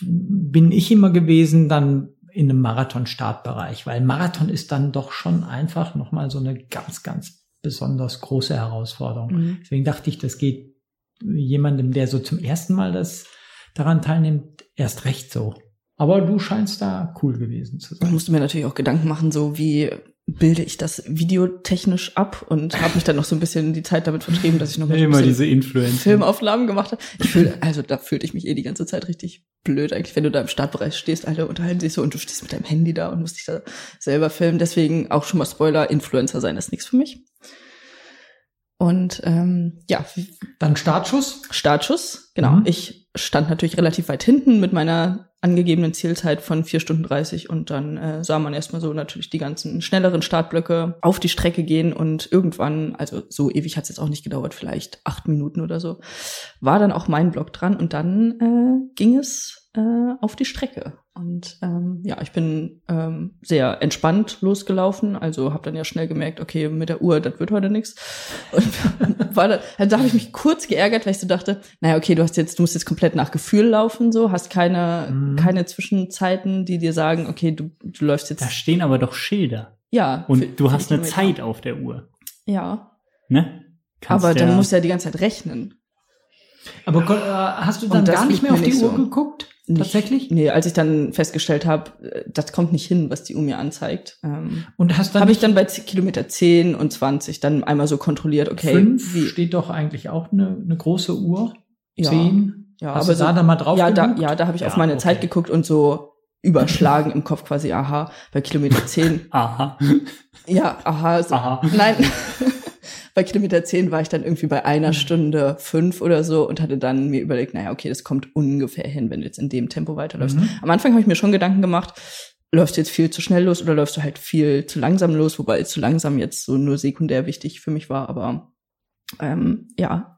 bin ich immer gewesen dann in einem Marathon-Startbereich, weil Marathon ist dann doch schon einfach nochmal so eine ganz, ganz besonders große Herausforderung. Mhm. Deswegen dachte ich, das geht jemandem, der so zum ersten Mal das daran teilnimmt, erst recht so. Aber du scheinst da cool gewesen zu sein. Ich musste mir natürlich auch Gedanken machen, so wie bilde ich das videotechnisch ab und habe mich dann noch so ein bisschen die Zeit damit vertrieben, dass ich noch mal so diese Influencer. Filmaufnahmen gemacht habe. Ich fühle, also da fühlte ich mich eh die ganze Zeit richtig blöd eigentlich, wenn du da im Startbereich stehst, alle unterhalten sich so und du stehst mit deinem Handy da und musst dich da selber filmen. Deswegen auch schon mal Spoiler, Influencer sein ist nichts für mich. Und ähm, ja. Dann Startschuss? Startschuss, genau. Mhm. Ich stand natürlich relativ weit hinten mit meiner angegebenen Zielzeit von vier Stunden 30 und dann äh, sah man erstmal so natürlich die ganzen schnelleren Startblöcke auf die Strecke gehen und irgendwann, also so ewig hat es jetzt auch nicht gedauert, vielleicht acht Minuten oder so, war dann auch mein Block dran und dann äh, ging es äh, auf die Strecke. Und ähm, ja, ich bin ähm, sehr entspannt losgelaufen, also habe dann ja schnell gemerkt, okay, mit der Uhr, das wird heute nichts. Und (laughs) war da, also da habe ich mich kurz geärgert, weil ich so dachte, naja, okay, du hast jetzt, du musst jetzt komplett nach Gefühl laufen, so, hast keine, mhm. keine Zwischenzeiten, die dir sagen, okay, du, du läufst jetzt. Da stehen aber doch Schilder. Ja. Und für, du hast eine Zeit auf der Uhr. Ja. Ne? Kannst aber dann musst du ja die ganze Zeit rechnen. Aber äh, hast du dann gar nicht mehr auf die Uhr so. geguckt? Nicht, Tatsächlich? Nee, als ich dann festgestellt habe, äh, das kommt nicht hin, was die Uhr mir anzeigt. Ähm, und hast dann habe ich dann bei Kilometer 10 und 20 dann einmal so kontrolliert, okay. 5 wie steht doch eigentlich auch eine, eine große Uhr. Ja, 10. Ja, hast aber du da so, dann mal drauf Ja, geguckt? da, ja, da habe ich ja, auf meine okay. Zeit geguckt und so überschlagen im Kopf quasi, aha, bei Kilometer 10. (laughs) aha. Ja, aha. So, aha. Nein. (laughs) bei Kilometer 10 war ich dann irgendwie bei einer mhm. Stunde fünf oder so und hatte dann mir überlegt, naja, okay, das kommt ungefähr hin, wenn du jetzt in dem Tempo weiterläufst. Mhm. Am Anfang habe ich mir schon Gedanken gemacht, läufst du jetzt viel zu schnell los oder läufst du halt viel zu langsam los, wobei zu langsam jetzt so nur sekundär wichtig für mich war, aber ähm, ja,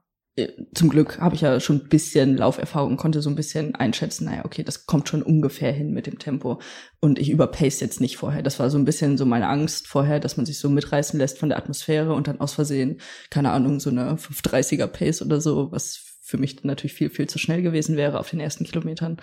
zum Glück habe ich ja schon ein bisschen Lauferfahrung und konnte so ein bisschen einschätzen, naja, okay, das kommt schon ungefähr hin mit dem Tempo. Und ich überpace jetzt nicht vorher. Das war so ein bisschen so meine Angst vorher, dass man sich so mitreißen lässt von der Atmosphäre und dann aus Versehen, keine Ahnung, so eine 530er Pace oder so, was für mich natürlich viel, viel zu schnell gewesen wäre auf den ersten Kilometern,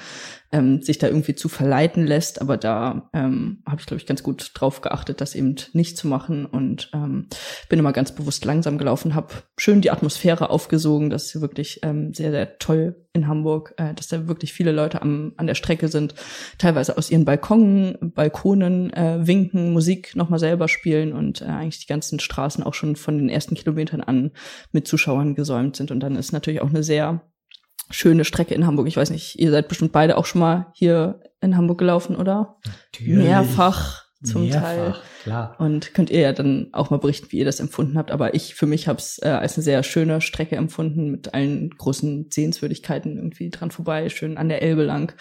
ähm, sich da irgendwie zu verleiten lässt. Aber da ähm, habe ich, glaube ich, ganz gut drauf geachtet, das eben nicht zu machen und ähm, bin immer ganz bewusst langsam gelaufen, habe schön die Atmosphäre aufgesogen. Das ist wirklich ähm, sehr, sehr toll in Hamburg, äh, dass da wirklich viele Leute am, an der Strecke sind, teilweise aus ihren Balkonen, Balkonen äh, winken, Musik nochmal selber spielen und äh, eigentlich die ganzen Straßen auch schon von den ersten Kilometern an mit Zuschauern gesäumt sind. Und dann ist natürlich auch eine sehr schöne Strecke in Hamburg. Ich weiß nicht, ihr seid bestimmt beide auch schon mal hier in Hamburg gelaufen, oder? Natürlich. Mehrfach zum Mehrfach, Teil. Klar. Und könnt ihr ja dann auch mal berichten, wie ihr das empfunden habt. Aber ich für mich habe es äh, als eine sehr schöne Strecke empfunden, mit allen großen Sehenswürdigkeiten irgendwie dran vorbei, schön an der Elbe lang.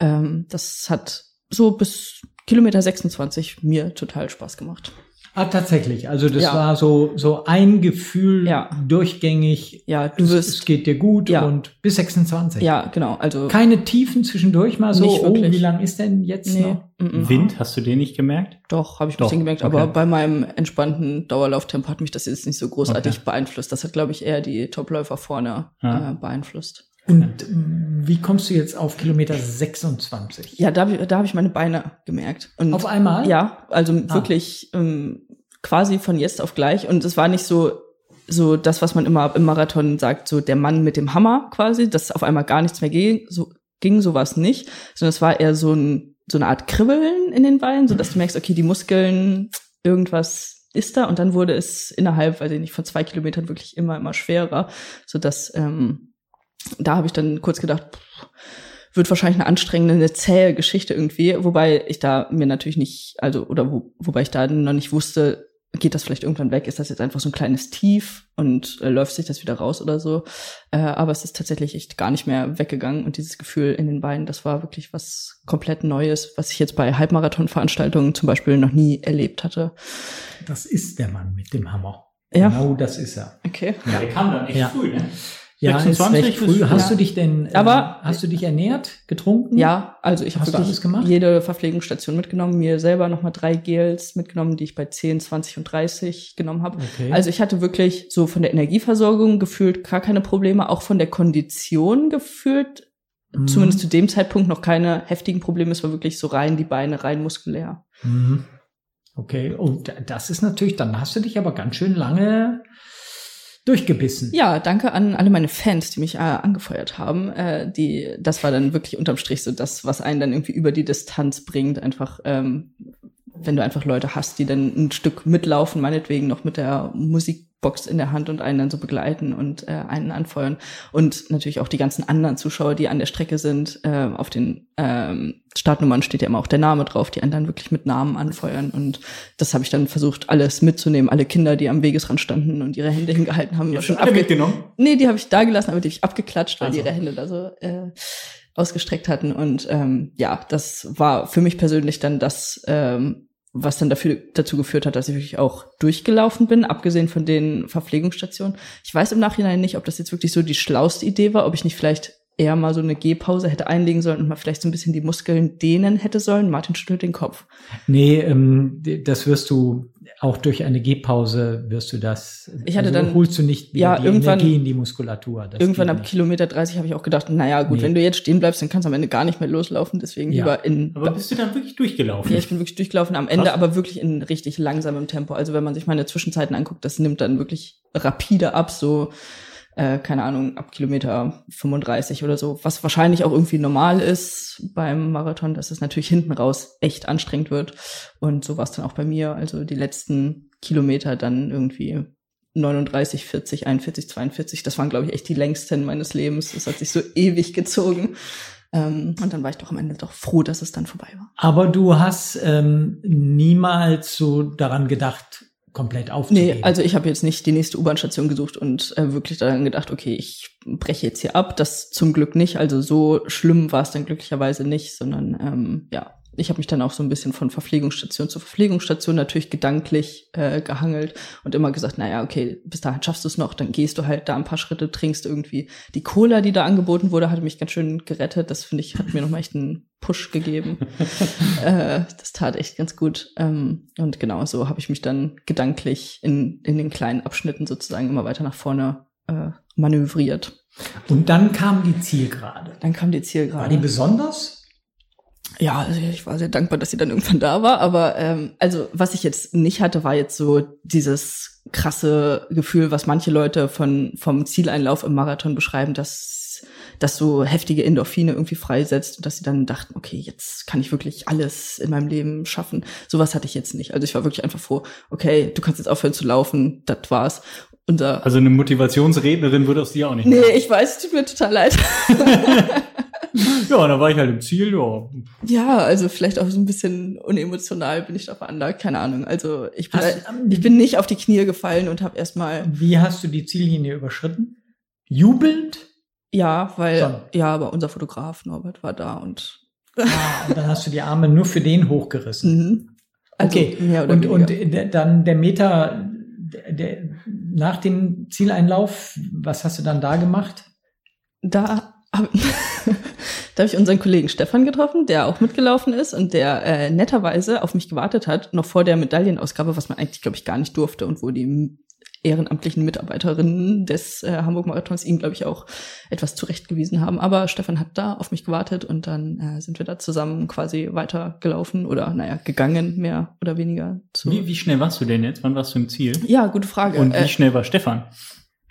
Ähm, das hat so bis Kilometer 26 mir total Spaß gemacht. Ah, tatsächlich. Also das Ja. war so so ein Gefühl Ja. durchgängig. Ja, du es, wirst, es geht dir gut Ja. und bis 26. ja, genau, also Keine Tiefen zwischendurch mal so. Nicht Oh, wirklich. wie lang ist denn jetzt nee, noch? mm, mm. Wind, hast du den nicht gemerkt? Doch, habe ich ein Doch, bisschen gemerkt, okay. aber bei meinem entspannten Dauerlauftempo hat mich das jetzt nicht so großartig Okay. beeinflusst. Das hat, glaube ich, eher die Topläufer vorne Ja. äh, beeinflusst. Und ähm, wie kommst du jetzt auf Kilometer 26? Ja, da, da habe ich meine Beine gemerkt. Und Auf einmal? Ja, also Ah. wirklich ähm, quasi von jetzt auf gleich. Und es war nicht so, so das, was man immer im Marathon sagt, so der Mann mit dem Hammer quasi, dass auf einmal gar nichts mehr ging, so ging sowas nicht, sondern es war eher so, ein, so eine Art Kribbeln in den Beinen, so dass du merkst, okay, die Muskeln, irgendwas ist da und dann wurde es innerhalb, weiß ich nicht, von zwei Kilometern wirklich immer, immer schwerer, so dass ähm, da habe ich dann kurz gedacht, pff, wird wahrscheinlich eine anstrengende, eine zähe Geschichte irgendwie, wobei ich da mir natürlich nicht, also, oder wo, wobei ich da noch nicht wusste, geht das vielleicht irgendwann weg? Ist das jetzt einfach so ein kleines Tief und äh, läuft sich das wieder raus oder so? Äh, aber es ist tatsächlich echt gar nicht mehr weggegangen und dieses Gefühl in den Beinen, das war wirklich was komplett Neues, was ich jetzt bei Halbmarathon-Veranstaltungen zum Beispiel noch nie erlebt hatte. Das ist der Mann mit dem Hammer. Ja. Genau das ist er. Okay. Ja, der kam dann echt Ja. früh, ne? Ja, 26 ist recht früh. ist- Hast ja. du dich denn, äh, Aber- hast du dich ernährt, getrunken? Ja, also ich habe alles gemacht? jede Verpflegungsstation mitgenommen, mir selber nochmal drei Gels mitgenommen, die ich bei 10, 20 und 30 genommen habe. Okay. Also ich hatte wirklich so von der Energieversorgung gefühlt gar keine Probleme, auch von der Kondition gefühlt, Mhm. zumindest zu dem Zeitpunkt noch keine heftigen Probleme. Es war wirklich so rein die Beine, rein muskulär. Mhm. Okay, und das ist natürlich, dann hast du dich aber ganz schön lange durchgebissen. Ja, danke an alle meine Fans, die mich äh, angefeuert haben. Äh, die, das war dann wirklich unterm Strich so das, was einen dann irgendwie über die Distanz bringt. Einfach, ähm, wenn du einfach Leute hast, die dann ein Stück mitlaufen, meinetwegen noch mit der Musikbox in der Hand und einen dann so begleiten und äh, einen anfeuern. Und natürlich auch die ganzen anderen Zuschauer, die an der Strecke sind. Äh, auf den ähm, Startnummern steht ja immer auch der Name drauf, die einen dann wirklich mit Namen anfeuern. Und das habe ich dann versucht, alles mitzunehmen. Alle Kinder, die am Wegesrand standen und ihre Hände hingehalten haben. Hast schon du alle abge- mitgenommen? Nee, die habe ich da gelassen, aber die habe ich abgeklatscht, weil Also. ihre Hände da so äh, ausgestreckt hatten. Und ähm, ja, das war für mich persönlich dann das, ähm, was dann dafür, dazu geführt hat, dass ich wirklich auch durchgelaufen bin, abgesehen von den Verpflegungsstationen. Ich weiß im Nachhinein nicht, ob das jetzt wirklich so die schlauste Idee war, ob ich nicht vielleicht eher mal so eine Gehpause hätte einlegen sollen und mal vielleicht so ein bisschen die Muskeln dehnen hätte sollen. Martin schüttelt den Kopf. Nee, ähm, das wirst du auch durch eine Gehpause wirst du das. Ich hatte also dann- holst du nicht wieder Ja, die irgendwann- Energie in die Muskulatur. Das Irgendwann ab. Kilometer 30 habe ich auch gedacht, naja, gut, Nee. wenn du jetzt stehen bleibst, dann kannst du am Ende gar nicht mehr loslaufen. Deswegen Ja. lieber in Aber bist du dann wirklich durchgelaufen? Ja, ich bin wirklich durchgelaufen, am Ende Krass. aber wirklich in richtig langsamem Tempo. Also wenn man sich meine Zwischenzeiten anguckt, das nimmt dann wirklich rapide ab, so, äh, keine Ahnung, ab Kilometer 35 oder so, was wahrscheinlich auch irgendwie normal ist beim Marathon, dass es natürlich hinten raus echt anstrengend wird. Und so war es dann auch bei mir. Also die letzten Kilometer dann irgendwie 39, 40, 41, 42, das waren, glaube ich, echt die längsten meines Lebens. Das hat sich so (laughs) ewig gezogen. Ähm, und dann war ich doch am Ende doch froh, dass es dann vorbei war. Aber du hast ähm, niemals so daran gedacht, komplett aufzugeben. Nee, also ich habe jetzt nicht die nächste U-Bahn-Station gesucht und äh, wirklich daran gedacht, okay, ich breche jetzt hier ab. Das zum Glück nicht. Also so schlimm war es dann glücklicherweise nicht, sondern ähm, ja, ich habe mich dann auch so ein bisschen von Verpflegungsstation zu Verpflegungsstation natürlich gedanklich äh, gehangelt und immer gesagt, naja, okay, bis dahin schaffst du es noch, dann gehst du halt da ein paar Schritte, trinkst irgendwie. Die Cola, die da angeboten wurde, hatte mich ganz schön gerettet. Das finde ich, hat mir nochmal echt einen Push gegeben. (laughs) äh, das tat echt ganz gut. Ähm, und genau so habe ich mich dann gedanklich in, in den kleinen Abschnitten sozusagen immer weiter nach vorne äh, manövriert. Und dann kam die Zielgerade. Dann kam die Zielgerade. War die besonders? Ja, also ich war sehr dankbar, dass sie dann irgendwann da war. Aber ähm, also was ich jetzt nicht hatte, war jetzt so dieses krasse Gefühl, was manche Leute von vom Zieleinlauf im Marathon beschreiben, dass dass so heftige Endorphine irgendwie freisetzt und dass sie dann dachten, okay, jetzt kann ich wirklich alles in meinem Leben schaffen. Sowas hatte ich jetzt nicht. Also ich war wirklich einfach froh, okay, du kannst jetzt aufhören zu laufen, das war's. Unser also eine Motivationsrednerin würde aus dir auch nicht. Nee, machen. ich weiß, tut mir total leid. (laughs) (laughs) ja, da war ich halt im Ziel, ja. Ja, also vielleicht auch so ein bisschen unemotional bin ich da veranlagt, keine Ahnung. Also ich bin, hast, ich bin nicht auf die Knie gefallen und habe erstmal. Wie hast du die Ziellinie überschritten? Jubelnd? Ja, weil Schon. ja, aber unser Fotograf Norbert war da und. Ah, und dann hast du die Arme nur für den hochgerissen. Mhm. Also okay. und, und dann der Meter der, der, nach dem Zieleinlauf, was hast du dann da gemacht? Da habe (laughs) da hab ich unseren Kollegen Stefan getroffen, der auch mitgelaufen ist und der äh, netterweise auf mich gewartet hat, noch vor der Medaillenausgabe, was man eigentlich, glaube ich, gar nicht durfte und wo die ehrenamtlichen Mitarbeiterinnen des äh, Hamburg Marathons ihn, glaube ich, auch etwas zurechtgewiesen haben. Aber Stefan hat da auf mich gewartet und dann äh, sind wir da zusammen quasi weitergelaufen oder naja, gegangen, mehr oder weniger. Zu wie, wie schnell warst du denn jetzt? Wann warst du im Ziel? Ja, gute Frage. Und wie äh, schnell war Stefan?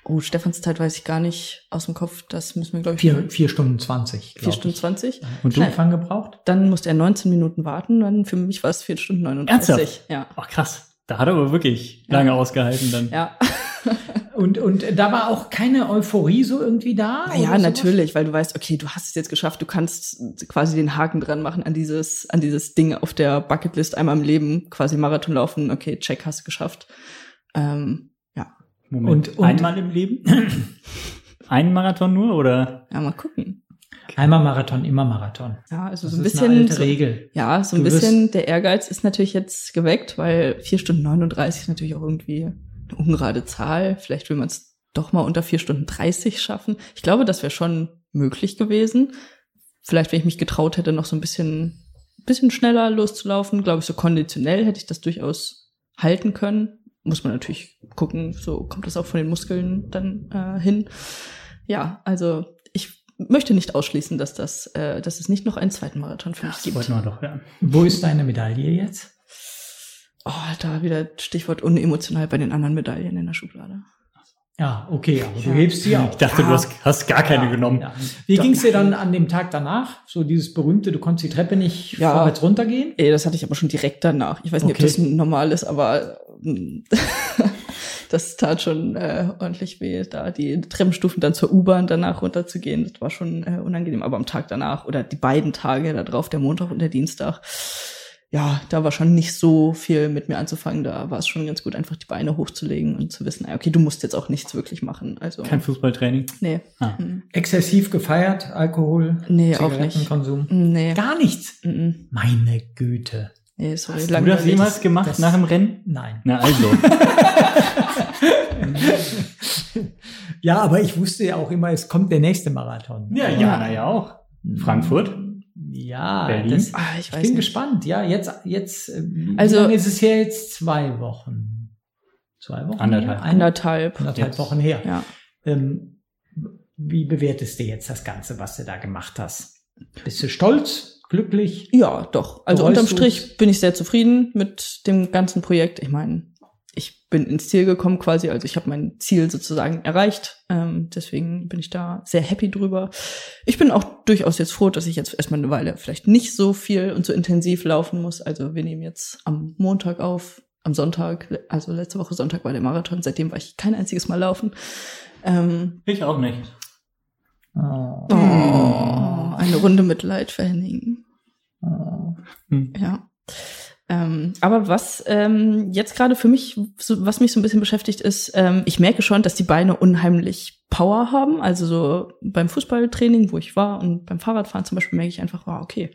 Oh, Stefans Zeit weiß ich gar nicht aus dem Kopf. Das müssen wir, glaube ich. Vier, vier Stunden zwanzig. Vier Stunden zwanzig. Und du Nein. gebraucht? Dann musste er 19 Minuten warten. Dann für mich war es vier Stunden 39. Ernsthaft? Ja. Ach, krass. Da hat er aber wirklich lange ja. ausgehalten dann. Ja. (laughs) und, und da war auch keine Euphorie so irgendwie da? Ja, natürlich, weil du weißt, okay, du hast es jetzt geschafft, du kannst quasi den Haken dran machen an dieses, an dieses Ding auf der Bucketlist einmal im Leben, quasi Marathon laufen, okay, check, hast du geschafft. Ähm, Moment. Und, und einmal im Leben? (clears throat) Ein Marathon nur oder? Ja, mal gucken. Einmal Marathon, immer Marathon. Ja, also das so ein bisschen. Eine alte Regel. ja, so ein du bisschen der Ehrgeiz ist natürlich jetzt geweckt, weil vier Stunden 39 ist natürlich auch irgendwie eine ungerade Zahl. Vielleicht will man es doch mal unter vier Stunden 30 schaffen. Ich glaube, das wäre schon möglich gewesen. Vielleicht, wenn ich mich getraut hätte, noch so ein bisschen, bisschen schneller loszulaufen, glaube ich, so konditionell hätte ich das durchaus halten können muss man natürlich gucken, so kommt das auch von den Muskeln dann äh, hin. Ja, also ich möchte nicht ausschließen, dass das, äh, dass es nicht noch einen zweiten Marathon für mich das gibt. Wollten wir doch, ja. Wo ist deine Medaille jetzt? Oh, da wieder Stichwort unemotional bei den anderen Medaillen in der Schublade. Ja, okay, aber du hebst sie auch. Ich dachte, ja. du hast, hast gar keine ja, genommen. Ja. Wie ging es dir dann an dem Tag danach? So dieses berühmte, du konntest die Treppe nicht ja. vorwärts runtergehen? Ey, das hatte ich aber schon direkt danach. Ich weiß nicht, okay. ob das normal ist, aber (laughs) das tat schon äh, ordentlich weh, da die Treppenstufen dann zur U-Bahn danach runterzugehen. Das war schon äh, unangenehm. Aber am Tag danach oder die beiden Tage da drauf, der Montag und der Dienstag, ja, da war schon nicht so viel mit mir anzufangen. Da war es schon ganz gut, einfach die Beine hochzulegen und zu wissen, okay, du musst jetzt auch nichts wirklich machen. Also kein Fußballtraining. Nee. Ah. Mhm. Exzessiv gefeiert, Alkohol, nee, auch nicht. Konsum. Nee. Gar nichts. Mhm. Meine Güte. Nee, sorry, Hast du das jemals gemacht das, nach dem Rennen? Nein. Na also. (laughs) ja, aber ich wusste ja auch immer, es kommt der nächste Marathon. Ja, Jana ja auch. Frankfurt. Ja, Berlin. Das, ah, ich, ich bin nicht. gespannt. Ja, jetzt, jetzt, äh, also, ist es her jetzt? Zwei Wochen. Zwei Wochen? Anderthalb. Her? Anderthalb. Anderthalb jetzt. Wochen her. Ja. Ähm, wie bewertest du jetzt das Ganze, was du da gemacht hast? Bist du stolz? Glücklich? Ja, doch. Also unterm Strich bin ich sehr zufrieden mit dem ganzen Projekt. Ich meine, ich bin ins Ziel gekommen quasi, also ich habe mein Ziel sozusagen erreicht. Ähm, deswegen bin ich da sehr happy drüber. Ich bin auch durchaus jetzt froh, dass ich jetzt erstmal eine Weile vielleicht nicht so viel und so intensiv laufen muss. Also wir nehmen jetzt am Montag auf, am Sonntag, also letzte Woche Sonntag war der Marathon. Seitdem war ich kein einziges Mal laufen. Ähm, ich auch nicht. Oh. oh eine Runde Mitleid für Henning. Oh. Hm. Ja. Ähm, aber was ähm, jetzt gerade für mich, so, was mich so ein bisschen beschäftigt, ist, ähm, ich merke schon, dass die Beine unheimlich Power haben. Also so beim Fußballtraining, wo ich war und beim Fahrradfahren zum Beispiel merke ich einfach, wow, okay,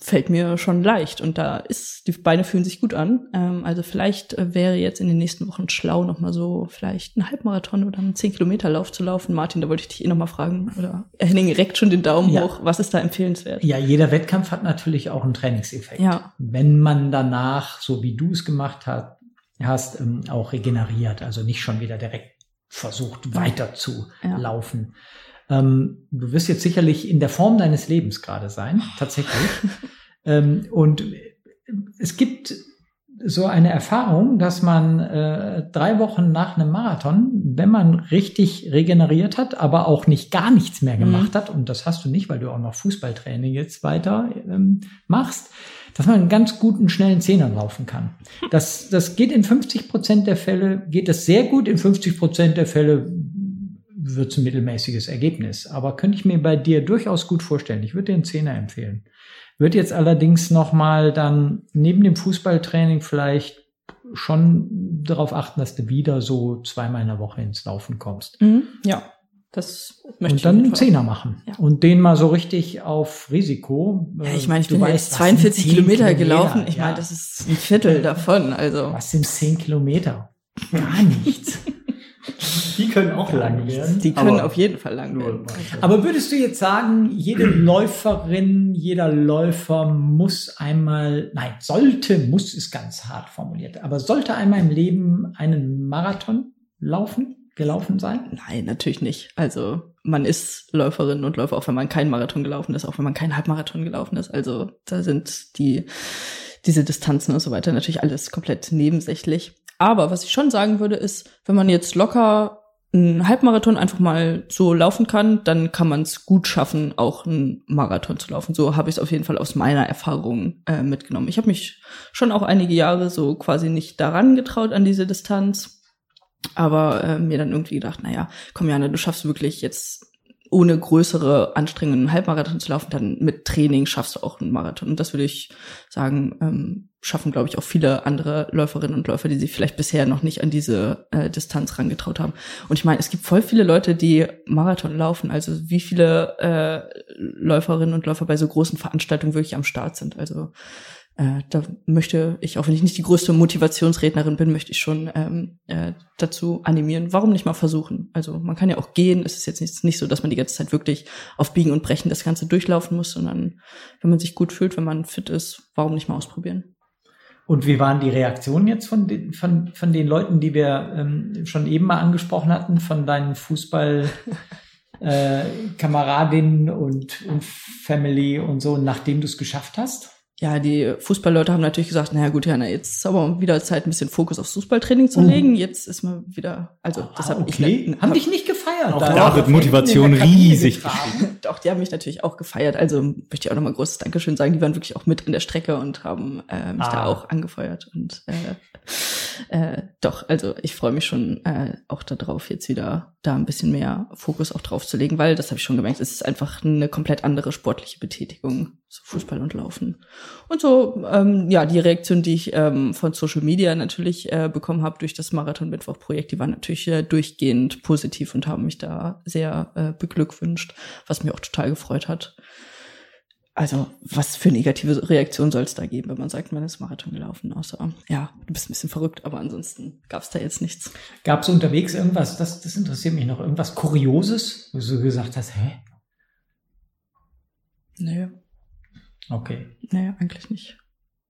fällt mir schon leicht und da ist, die Beine fühlen sich gut an. Ähm, also vielleicht äh, wäre jetzt in den nächsten Wochen schlau, nochmal so vielleicht einen Halbmarathon oder einen 10-Kilometer-Lauf zu laufen. Martin, da wollte ich dich eh nochmal fragen. Oder Henning reckt schon den Daumen ja. hoch. Was ist da empfehlenswert? Ja, jeder Wettkampf hat natürlich auch einen Trainingseffekt. Ja. Wenn man danach, so wie du es gemacht hast, hast ähm, auch regeneriert, also nicht schon wieder direkt versucht weiter zu ja. laufen. Ähm, du wirst jetzt sicherlich in der Form deines Lebens gerade sein, tatsächlich. (laughs) ähm, und es gibt so eine Erfahrung, dass man äh, drei Wochen nach einem Marathon, wenn man richtig regeneriert hat, aber auch nicht gar nichts mehr gemacht mhm. hat, und das hast du nicht, weil du auch noch Fußballtraining jetzt weiter ähm, machst, dass man einen ganz guten, schnellen Zehner laufen kann. (laughs) Das, das geht in 50 Prozent der Fälle, geht das sehr gut, in 50 Prozent der Fälle wird es ein mittelmäßiges Ergebnis. Aber könnte ich mir bei dir durchaus gut vorstellen. Ich würde dir einen Zehner empfehlen. Würde jetzt allerdings nochmal dann neben dem Fußballtraining vielleicht schon darauf achten, dass du wieder so zweimal in der Woche ins Laufen kommst. Mhm, ja, das möchte Und dann einen Zehner machen. Ja. Und den mal so richtig auf Risiko. Ja, ich meine, ich du bin weißt, jetzt 42 Kilometer, Kilometer gelaufen. Ich ja. meine, das ist ein Viertel davon. Also. Was sind 10 Kilometer? (laughs) Gar nichts. Die können auch lang werden. Die können auf jeden Fall lang werden. Aber würdest du jetzt sagen, jede (clears throat) Läuferin, jeder Läufer muss einmal, nein, sollte, muss ist ganz hart formuliert, aber sollte einmal im Leben einen Marathon laufen, gelaufen sein? Nein, natürlich nicht. Also man ist Läuferin und Läufer, auch wenn man keinen Marathon gelaufen ist, auch wenn man keinen Halbmarathon gelaufen ist. Also da sind die diese Distanzen und so weiter natürlich alles komplett nebensächlich. Aber was ich schon sagen würde, ist, wenn man jetzt locker einen Halbmarathon einfach mal so laufen kann, dann kann man es gut schaffen, auch einen Marathon zu laufen. So habe ich es auf jeden Fall aus meiner Erfahrung äh, mitgenommen. Ich habe mich schon auch einige Jahre so quasi nicht daran getraut an diese Distanz, aber äh, mir dann irgendwie gedacht, naja, komm Jana, du schaffst wirklich jetzt ohne größere Anstrengungen einen Halbmarathon zu laufen, dann mit Training schaffst du auch einen Marathon. Und das würde ich sagen, ähm, schaffen, glaube ich, auch viele andere Läuferinnen und Läufer, die sich vielleicht bisher noch nicht an diese äh, Distanz rangetraut haben. Und ich meine, es gibt voll viele Leute, die Marathon laufen. Also wie viele äh, Läuferinnen und Läufer bei so großen Veranstaltungen wirklich am Start sind. Also äh, da möchte ich, auch wenn ich nicht die größte Motivationsrednerin bin, möchte ich schon ähm, äh, dazu animieren, warum nicht mal versuchen. Also man kann ja auch gehen. Es ist jetzt nicht, nicht so, dass man die ganze Zeit wirklich auf Biegen und Brechen das Ganze durchlaufen muss, sondern wenn man sich gut fühlt, wenn man fit ist, warum nicht mal ausprobieren. Und wie waren die Reaktionen jetzt von den, von, von den Leuten, die wir ähm, schon eben mal angesprochen hatten, von deinen Fußball äh, und, und Family und so, nachdem du es geschafft hast? Ja, die Fußballleute haben natürlich gesagt, naja gut, Jana, jetzt ist aber wieder Zeit, ein bisschen Fokus aufs Fußballtraining zu oh. legen. Jetzt ist man wieder, also das ah, okay. ich. Haben dich nicht gefeiert? Auch da, da wird Motivation riesig. (laughs) Doch, die haben mich natürlich auch gefeiert. Also möchte ich auch nochmal großes Dankeschön sagen. Die waren wirklich auch mit in der Strecke und haben äh, mich ah. da auch angefeuert. Und äh, äh, doch, also ich freue mich schon äh, auch darauf, jetzt wieder da ein bisschen mehr Fokus auch drauf zu legen, weil das habe ich schon gemerkt, es ist einfach eine komplett andere sportliche Betätigung, so Fußball und Laufen. Und so, ähm, ja, die Reaktion, die ich ähm, von Social Media natürlich äh, bekommen habe durch das Marathon-Mittwoch-Projekt, die waren natürlich äh, durchgehend positiv und haben mich da sehr äh, beglückwünscht, was mir auch total gefreut hat. Also, was für negative Reaktionen soll es da geben, wenn man sagt, man ist Marathon gelaufen? Außer, ja, du bist ein bisschen verrückt, aber ansonsten gab es da jetzt nichts. Gab es unterwegs irgendwas, das, das interessiert mich noch, irgendwas Kurioses, wo du gesagt hast, hä? Nee. Okay. Nee, eigentlich nicht.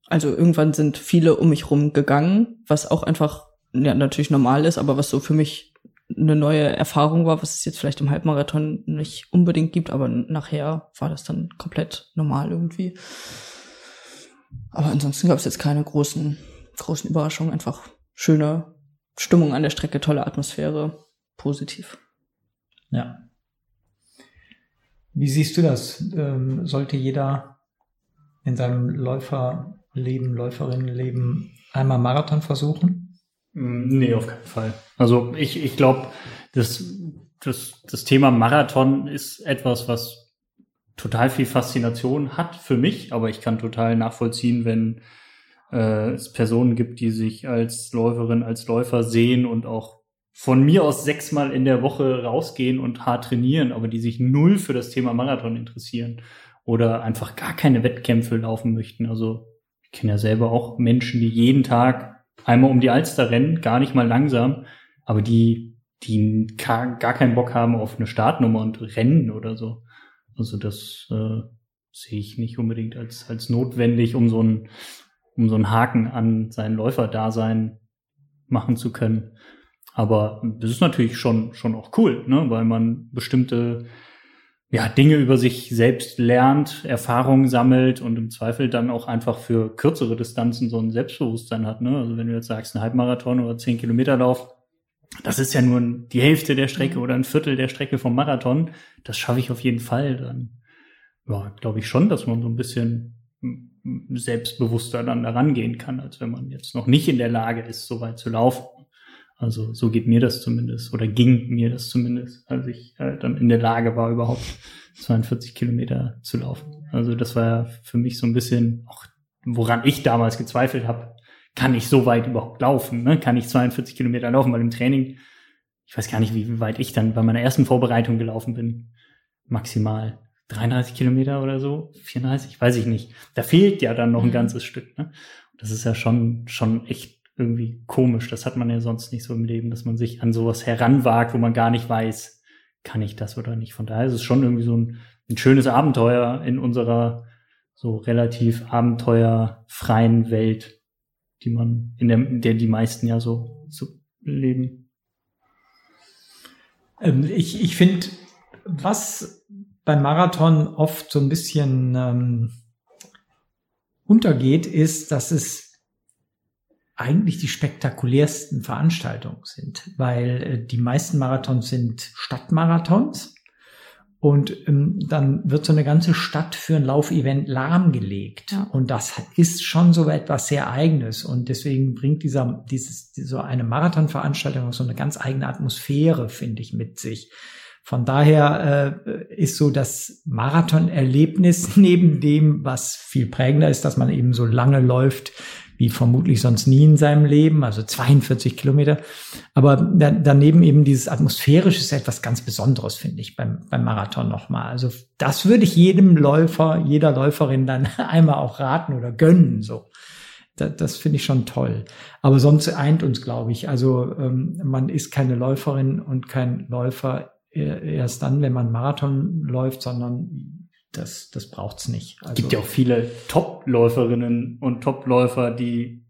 Also irgendwann sind viele um mich rum gegangen, was auch einfach ja, natürlich normal ist, aber was so für mich eine neue Erfahrung war, was es jetzt vielleicht im Halbmarathon nicht unbedingt gibt, aber nachher war das dann komplett normal irgendwie. Aber ansonsten gab es jetzt keine großen, großen Überraschungen, einfach schöne Stimmung an der Strecke, tolle Atmosphäre, positiv. Ja. Wie siehst du das? Ähm, sollte jeder in seinem Läuferleben, Läuferinnenleben einmal Marathon versuchen? Mm, nee, auf keinen Fall. Also ich, ich glaube, das, das, das Thema Marathon ist etwas, was total viel Faszination hat für mich, aber ich kann total nachvollziehen, wenn äh, es Personen gibt, die sich als Läuferin, als Läufer sehen und auch von mir aus sechsmal in der Woche rausgehen und hart trainieren, aber die sich null für das Thema Marathon interessieren oder einfach gar keine Wettkämpfe laufen möchten. Also ich kenne ja selber auch Menschen, die jeden Tag einmal um die Alster rennen, gar nicht mal langsam, aber die, die gar, keinen Bock haben auf eine Startnummer und rennen oder so. Also das äh, sehe ich nicht unbedingt als, als notwendig, um so ein um so einen Haken an sein Läuferdasein machen zu können. Aber das ist natürlich schon, schon auch cool, ne? weil man bestimmte ja, Dinge über sich selbst lernt, Erfahrungen sammelt und im Zweifel dann auch einfach für kürzere Distanzen so ein Selbstbewusstsein hat. Ne? Also wenn du jetzt sagst, ein Halbmarathon oder zehn Kilometer Lauf, das ist ja nur die Hälfte der Strecke oder ein Viertel der Strecke vom Marathon. Das schaffe ich auf jeden Fall. Dann ja, glaube ich schon, dass man so ein bisschen selbstbewusster dann daran gehen kann, als wenn man jetzt noch nicht in der Lage ist, so weit zu laufen. Also so geht mir das zumindest oder ging mir das zumindest, als ich äh, dann in der Lage war, überhaupt 42 Kilometer zu laufen. Also das war ja für mich so ein bisschen auch, woran ich damals gezweifelt habe, kann ich so weit überhaupt laufen? Ne? Kann ich 42 Kilometer laufen? Weil im Training, ich weiß gar nicht, wie weit ich dann bei meiner ersten Vorbereitung gelaufen bin. Maximal 33 Kilometer oder so, 34, weiß ich nicht. Da fehlt ja dann noch ein mhm. ganzes Stück. Ne? Das ist ja schon, schon echt irgendwie komisch. Das hat man ja sonst nicht so im Leben, dass man sich an sowas heranwagt, wo man gar nicht weiß, kann ich das oder nicht. Von daher ist es schon irgendwie so ein, ein schönes Abenteuer in unserer so relativ abenteuerfreien Welt, die man, in der, in der die meisten ja so, so leben. Ähm, ich ich finde, was beim Marathon oft so ein bisschen ähm, untergeht, ist, dass es eigentlich die spektakulärsten Veranstaltungen sind, weil äh, die meisten Marathons sind Stadtmarathons und ähm, dann wird so eine ganze Stadt für ein Laufevent lahmgelegt. Ja. Und das ist schon so etwas sehr Eigenes. Und deswegen bringt dieser, dieses, so eine Marathonveranstaltung auch so eine ganz eigene Atmosphäre, finde ich, mit sich. Von daher äh, ist so das Marathonerlebnis (laughs) neben dem, was viel prägender ist, dass man eben so lange läuft, wie vermutlich sonst nie in seinem Leben, also 42 Kilometer. Aber da, daneben eben dieses atmosphärische ist etwas ganz Besonderes, finde ich, beim, beim Marathon nochmal. Also das würde ich jedem Läufer, jeder Läuferin dann (laughs) einmal auch raten oder gönnen, so. Das, das finde ich schon toll. Aber sonst eint uns, glaube ich. Also ähm, man ist keine Läuferin und kein Läufer erst dann, wenn man Marathon läuft, sondern das, das braucht's nicht. Also, es gibt ja auch viele Top-Läuferinnen und Top-Läufer, die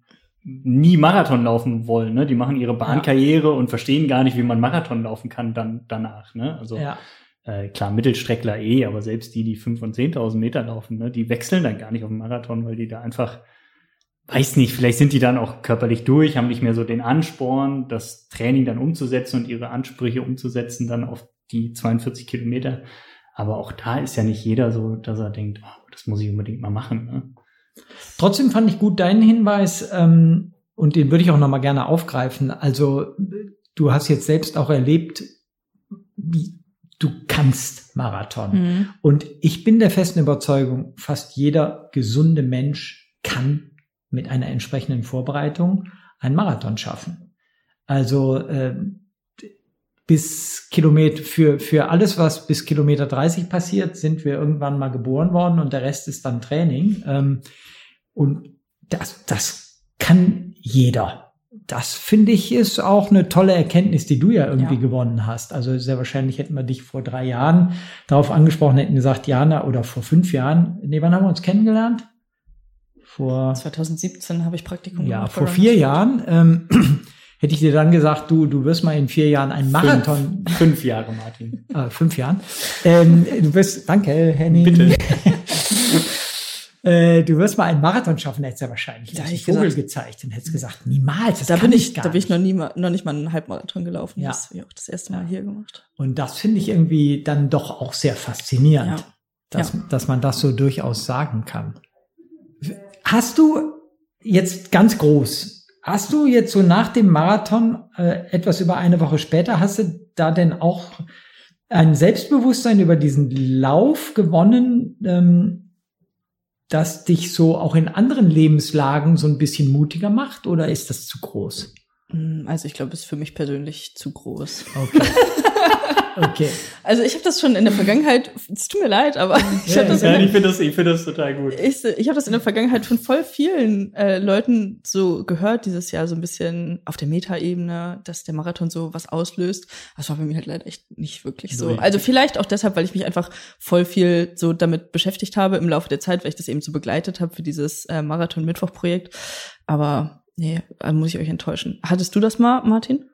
nie Marathon laufen wollen. Ne? Die machen ihre Bahnkarriere ja. und verstehen gar nicht, wie man Marathon laufen kann dann danach. Ne? Also ja. äh, klar, Mittelstreckler eh, aber selbst die, die fünf und zehntausend Meter laufen, ne? die wechseln dann gar nicht auf den Marathon, weil die da einfach weiß nicht, vielleicht sind die dann auch körperlich durch, haben nicht mehr so den Ansporn, das Training dann umzusetzen und ihre Ansprüche umzusetzen dann auf die 42 Kilometer. Aber auch da ist ja nicht jeder so, dass er denkt, oh, das muss ich unbedingt mal machen. Ne? Trotzdem fand ich gut deinen Hinweis ähm, und den würde ich auch noch mal gerne aufgreifen. Also du hast jetzt selbst auch erlebt, wie du kannst Marathon. Mhm. Und ich bin der festen Überzeugung, fast jeder gesunde Mensch kann mit einer entsprechenden Vorbereitung einen Marathon schaffen. Also äh, bis Kilometer, für, für alles, was bis Kilometer 30 passiert, sind wir irgendwann mal geboren worden und der Rest ist dann Training. Ähm, und das, das kann jeder. Das finde ich ist auch eine tolle Erkenntnis, die du ja irgendwie ja. gewonnen hast. Also sehr wahrscheinlich hätten wir dich vor drei Jahren darauf angesprochen, hätten gesagt, Jana, oder vor fünf Jahren. Nee, wann haben wir uns kennengelernt? Vor 2017 habe ich Praktikum ja, gemacht. Ja, vor vier Jahren. Ähm, hätte ich dir dann gesagt, du, du wirst mal in vier Jahren einen Marathon. Fünf, fünf Jahre, Martin. Äh, (laughs) fünf Jahren. Ähm, du wirst, danke, Henning. Bitte. (laughs) äh, du wirst mal einen Marathon schaffen, hättest du ja wahrscheinlich da ich Vogel gesagt, gezeigt und hättest gesagt, niemals. Das da bin ich, da bin ich noch nie mal, noch nicht mal einen Halbmarathon gelaufen. Ja. Das habe ich auch das erste Mal ja. hier gemacht. Und das finde ich irgendwie dann doch auch sehr faszinierend, ja. Dass, ja. dass man das so durchaus sagen kann. Hast du jetzt ganz groß Hast du jetzt so nach dem Marathon, äh, etwas über eine Woche später, hast du da denn auch ein Selbstbewusstsein über diesen Lauf gewonnen, ähm, das dich so auch in anderen Lebenslagen so ein bisschen mutiger macht oder ist das zu groß? Mm, also ich glaube, es ist für mich persönlich zu groß. Okay. (laughs) Okay. Also ich habe das schon in der Vergangenheit, es tut mir leid, aber ich habe das, ja, ich finde das, ich finde das total gut. Ich, ich habe das in der Vergangenheit von voll vielen äh, Leuten so gehört dieses Jahr so ein bisschen auf der Metaebene, dass der Marathon so was auslöst. Das war bei mir halt leider echt nicht wirklich so. Also vielleicht auch deshalb, weil ich mich einfach voll viel so damit beschäftigt habe im Laufe der Zeit, weil ich das eben so begleitet habe für dieses äh, Marathon Mittwoch Projekt. Aber nee, muss ich euch enttäuschen. Hattest du das mal, Martin?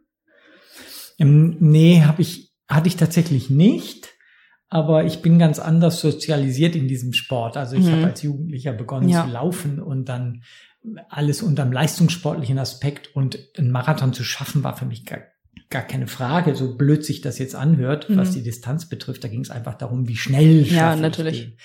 Ähm, nee, habe ich hatte ich tatsächlich nicht, aber ich bin ganz anders sozialisiert in diesem Sport. Also ich mhm. habe als Jugendlicher begonnen ja. zu laufen und dann alles unter dem leistungssportlichen Aspekt und einen Marathon zu schaffen war für mich gar, gar keine Frage, so blöd sich das jetzt anhört, mhm. was die Distanz betrifft. Da ging es einfach darum, wie schnell ja, natürlich. Den.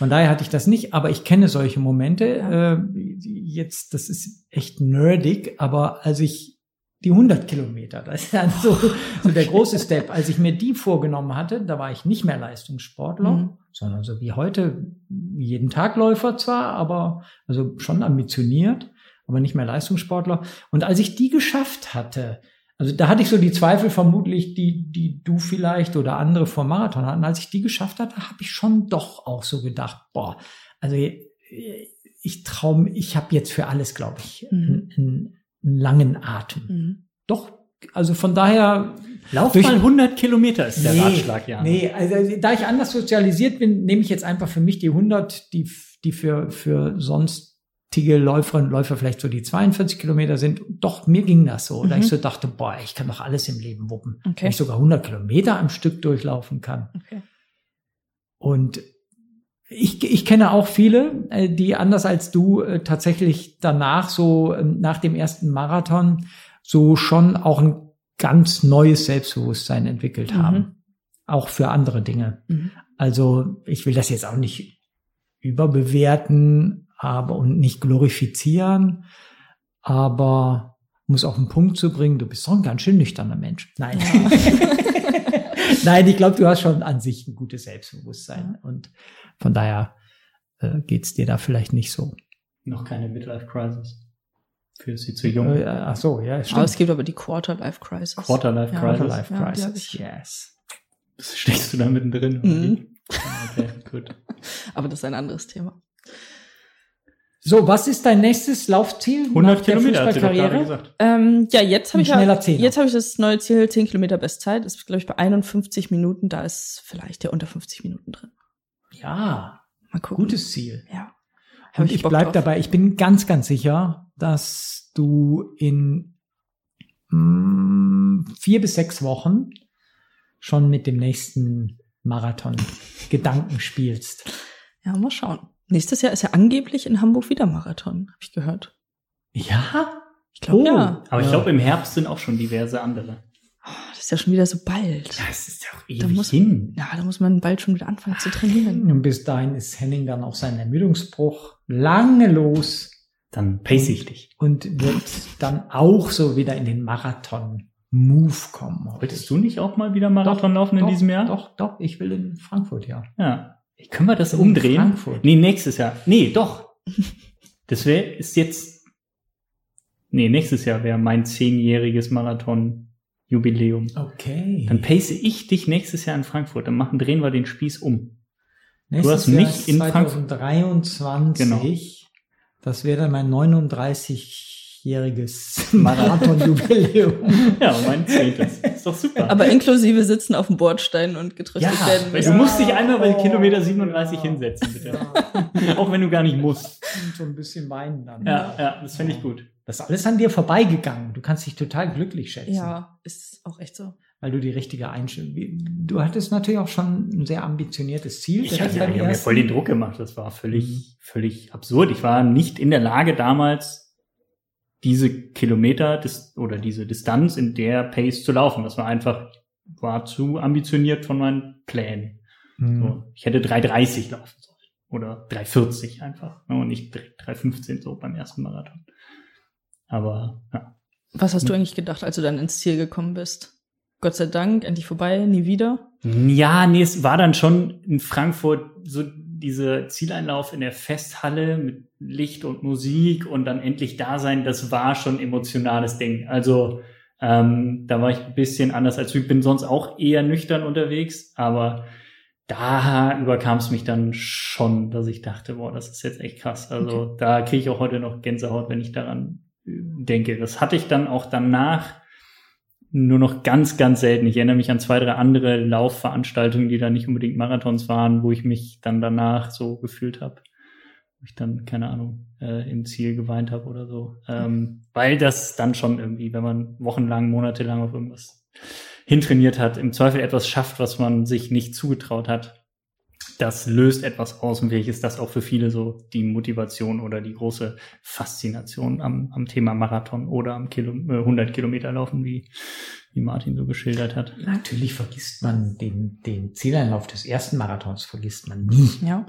Von daher hatte ich das nicht, aber ich kenne solche Momente. Äh, jetzt, das ist echt nerdig, aber als ich die 100 Kilometer. Das ist dann (laughs) so, so der große Step. Als ich mir die vorgenommen hatte, da war ich nicht mehr Leistungssportler, mhm. sondern so wie heute jeden Tag Läufer zwar, aber also schon ambitioniert, aber nicht mehr Leistungssportler. Und als ich die geschafft hatte, also da hatte ich so die Zweifel vermutlich, die, die du vielleicht oder andere vor Marathon hatten. Als ich die geschafft hatte, habe ich schon doch auch so gedacht, boah, also ich traue, ich habe jetzt für alles, glaube ich, mhm. ein, einen langen Atem. Mhm. Doch, also von daher. Lauf durch, mal 100 Kilometer ist der nee, Ratschlag, ja. Nee, also da ich anders sozialisiert bin, nehme ich jetzt einfach für mich die 100, die, die für, für sonstige Läuferinnen und Läufer vielleicht so die 42 Kilometer sind. Doch, mir ging das so. Mhm. Da ich so dachte, boah, ich kann doch alles im Leben wuppen. Okay. Wenn ich sogar 100 Kilometer am Stück durchlaufen kann. Okay. Und ich, ich kenne auch viele, äh, die anders als du äh, tatsächlich danach so ähm, nach dem ersten Marathon so schon auch ein ganz neues Selbstbewusstsein entwickelt haben. Mhm. Auch für andere Dinge. Mhm. Also ich will das jetzt auch nicht überbewerten, aber und nicht glorifizieren, aber muss auf den Punkt zu bringen, du bist doch ein ganz schön nüchterner Mensch. Nein. Ja. (laughs) Nein, ich glaube, du hast schon an sich ein gutes Selbstbewusstsein. Und von daher äh, geht dir da vielleicht nicht so. Noch keine Midlife-Crisis. Für sie zu jung. Äh, ach so, ja, stimmt. Aber es gibt aber die Quarter-Life-Crisis. Quarter-Life-Crisis. Ja, Quarter-Life-Crisis, ja, yes. Steckst du da mittendrin? Mhm. Okay, gut. (laughs) Aber das ist ein anderes Thema. So, was ist dein nächstes Laufziel? 100 Kilometer, hat sie doch gerade gesagt. Ähm, ja, jetzt habe ich, ja, jetzt habe ich das neue Ziel, 10 Kilometer Bestzeit. Das ist, glaube ich, bei 51 Minuten. Da ist vielleicht der unter 50 Minuten drin. Ja, mal gucken. Gutes Ziel. Ja. Hab Und ich, ich bleib dabei. Ich bin ganz, ganz sicher, dass du in mh, mm, vier bis sechs Wochen schon mit dem nächsten Marathon Gedanken spielst. Ja, mal schauen. Nächstes Jahr ist ja angeblich in Hamburg wieder Marathon, habe ich gehört. Ja? Ich glaube oh. ja. Aber ich glaube, im Herbst sind auch schon diverse andere. Oh, das ist ja schon wieder so bald. Ja, es ist ja auch ewig da muss, hin. Ja, da muss man bald schon wieder anfangen zu trainieren. Und bis dahin ist Henning dann auch sein Ermüdungsbruch lange los. Dann pace ich dich. Und wird dann auch so wieder in den Marathon-Move kommen. Wolltest du nicht auch mal wieder Marathon doch, laufen in doch, diesem Jahr? Doch, doch, ich will in Frankfurt, ja. Ja. Können wir das umdrehen? Frankfurt. Nee, nächstes Jahr. Nee, doch. (laughs) Das wäre, ist jetzt, nee, nächstes Jahr wäre mein zehnjähriges Marathon-Jubiläum. Okay. Dann pace ich dich nächstes Jahr in Frankfurt. Dann machen, drehen wir den Spieß um. Nächstes du hast mich in Frankfurt. 2023. Genau. Das wäre dann mein 39 jähriges (laughs) Marathon-Jubiläum. ja, mein zehntes. Ist doch super. Aber inklusive Sitzen auf dem Bordstein und getröstet ja, werden. Du musst dich einmal bei Kilometer 37 hinsetzen, bitte. Ja. (laughs) Auch wenn du gar nicht musst. Und so ein bisschen weinen dann. Ja, ja, das finde ich gut. Das ist alles an dir vorbeigegangen. Du kannst dich total glücklich schätzen. Ja, ist auch echt so. Weil du die richtige Einstellung. Du hattest natürlich auch schon ein sehr ambitioniertes Ziel. Ich hatte ja, mir voll den Druck gemacht. Das war völlig, mhm. völlig absurd. Ich war nicht in der Lage damals diese Kilometer des, oder diese Distanz in der Pace zu laufen. Das war einfach, war zu ambitioniert von meinen Plänen. Mhm. So, ich hätte 3,30 laufen sollen. Oder 3,40 einfach. Ne, und nicht 3,15 so beim ersten Marathon. Aber, ja. Was hast du eigentlich gedacht, als du dann ins Ziel gekommen bist? Gott sei Dank, endlich vorbei, nie wieder? Ja, nee, es war dann schon in Frankfurt so diese Zieleinlauf in der Festhalle mit Licht und Musik und dann endlich da sein, das war schon emotionales Ding. Also ähm, da war ich ein bisschen anders als ich bin sonst auch eher nüchtern unterwegs, aber da überkam es mich dann schon, dass ich dachte, boah, das ist jetzt echt krass. Also okay. da kriege ich auch heute noch Gänsehaut, wenn ich daran denke. Das hatte ich dann auch danach nur noch ganz, ganz selten. Ich erinnere mich an zwei, drei andere Laufveranstaltungen, die da nicht unbedingt Marathons waren, wo ich mich dann danach so gefühlt habe. Wo ich dann, keine Ahnung, äh, im Ziel geweint habe oder so. Ähm, weil das dann schon irgendwie, wenn man wochenlang, monatelang auf irgendwas hintrainiert hat, im Zweifel etwas schafft, was man sich nicht zugetraut hat. Das löst etwas aus und vielleicht ist das auch für viele so die Motivation oder die große Faszination am, am Thema Marathon oder am Kilo, äh, 100 Kilometer laufen, wie, wie Martin so geschildert hat. Natürlich vergisst man den, den Zieleinlauf des ersten Marathons, vergisst man nie. Ja.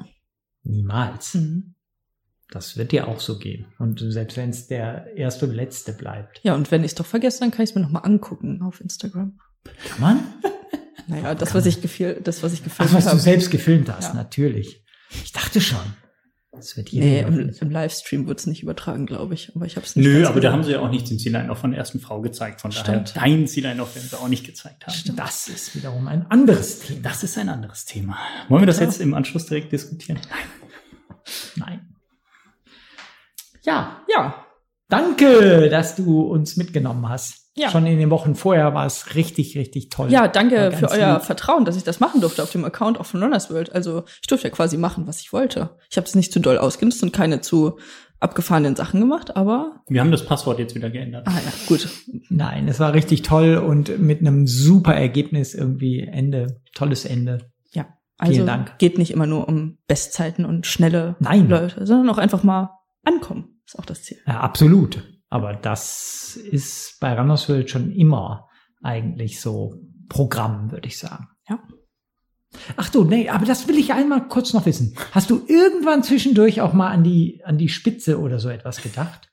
Niemals. Mhm. Das wird dir auch so gehen. Und selbst wenn es der erste und letzte bleibt. Ja, und wenn ich es doch vergesse, dann kann ich es mir nochmal angucken auf Instagram. Kann man? (laughs) Naja, das, was ich gefil das, was ich gefilmt habe. Ach, was hab. du selbst gefilmt hast, ja. natürlich. Ich dachte schon. Das wird jeder nee, im, im, Livestream wird es nicht übertragen, glaube ich. Aber ich habe es nicht. Nö, aber gesehen. da haben sie ja auch nicht den Zieleinlauf von der ersten Frau gezeigt. Von Stimmt. daher dein Zieleinlauf werden sie auch nicht gezeigt haben. Stimmt. Das ist wiederum ein anderes Thema. Das ist ein anderes Thema. Wollen wir das ja. jetzt im Anschluss direkt diskutieren? Nein. Nein. Ja. Ja. Danke, dass du uns mitgenommen hast. Ja. Schon in den Wochen vorher war es richtig, richtig toll. Ja, danke für euer lieb. Vertrauen, dass ich das machen durfte auf dem Account auch von Runners World. Also ich durfte ja quasi machen, was ich wollte. Ich habe es nicht zu doll ausgenutzt und keine zu abgefahrenen Sachen gemacht, aber. Wir haben das Passwort jetzt wieder geändert. Ah ja, gut. Nein, es war richtig toll und mit einem super Ergebnis irgendwie Ende. Tolles Ende. Ja. Also Vielen Dank. geht nicht immer nur um Bestzeiten und schnelle Nein. Leute, sondern auch einfach mal ankommen. Ist auch das Ziel. Ja, absolut. Aber das ist bei Randerswelt schon immer eigentlich so Programm, würde ich sagen. Ja. Ach du, nee, aber das will ich einmal kurz noch wissen. Hast du irgendwann zwischendurch auch mal an die, an die Spitze oder so etwas gedacht?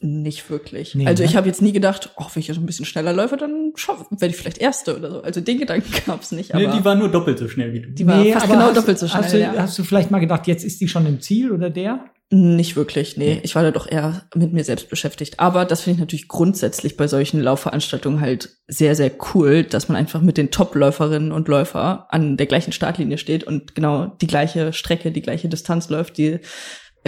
Nicht wirklich. Nee, also ich ne? habe jetzt nie gedacht, oh, wenn ich jetzt ein bisschen schneller läufe, dann werde ich vielleicht Erste oder so. Also den Gedanken (laughs) gab's nicht. Aber nee, die war nur doppelt so schnell wie du. Die war nee, fast genau hast, doppelt so schnell. Hast du, ja. hast du vielleicht mal gedacht, jetzt ist die schon im Ziel oder der? Nicht wirklich, nee. Ich war da doch eher mit mir selbst beschäftigt. Aber das finde ich natürlich grundsätzlich bei solchen Laufveranstaltungen halt sehr, sehr cool, dass man einfach mit den Top-Läuferinnen und Läufer an der gleichen Startlinie steht und genau die gleiche Strecke, die gleiche Distanz läuft, die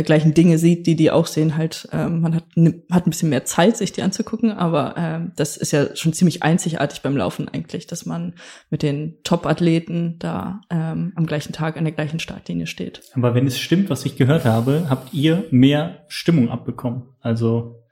gleichen Dinge sieht, die die auch sehen, halt, ähm, man hat, hat ein bisschen mehr Zeit, sich die anzugucken, aber ähm, das ist ja schon ziemlich einzigartig beim Laufen eigentlich, dass man mit den Top-Athleten da ähm, am gleichen Tag an der gleichen Startlinie steht. Aber wenn es stimmt, was ich gehört habe, habt ihr mehr Stimmung abbekommen. Also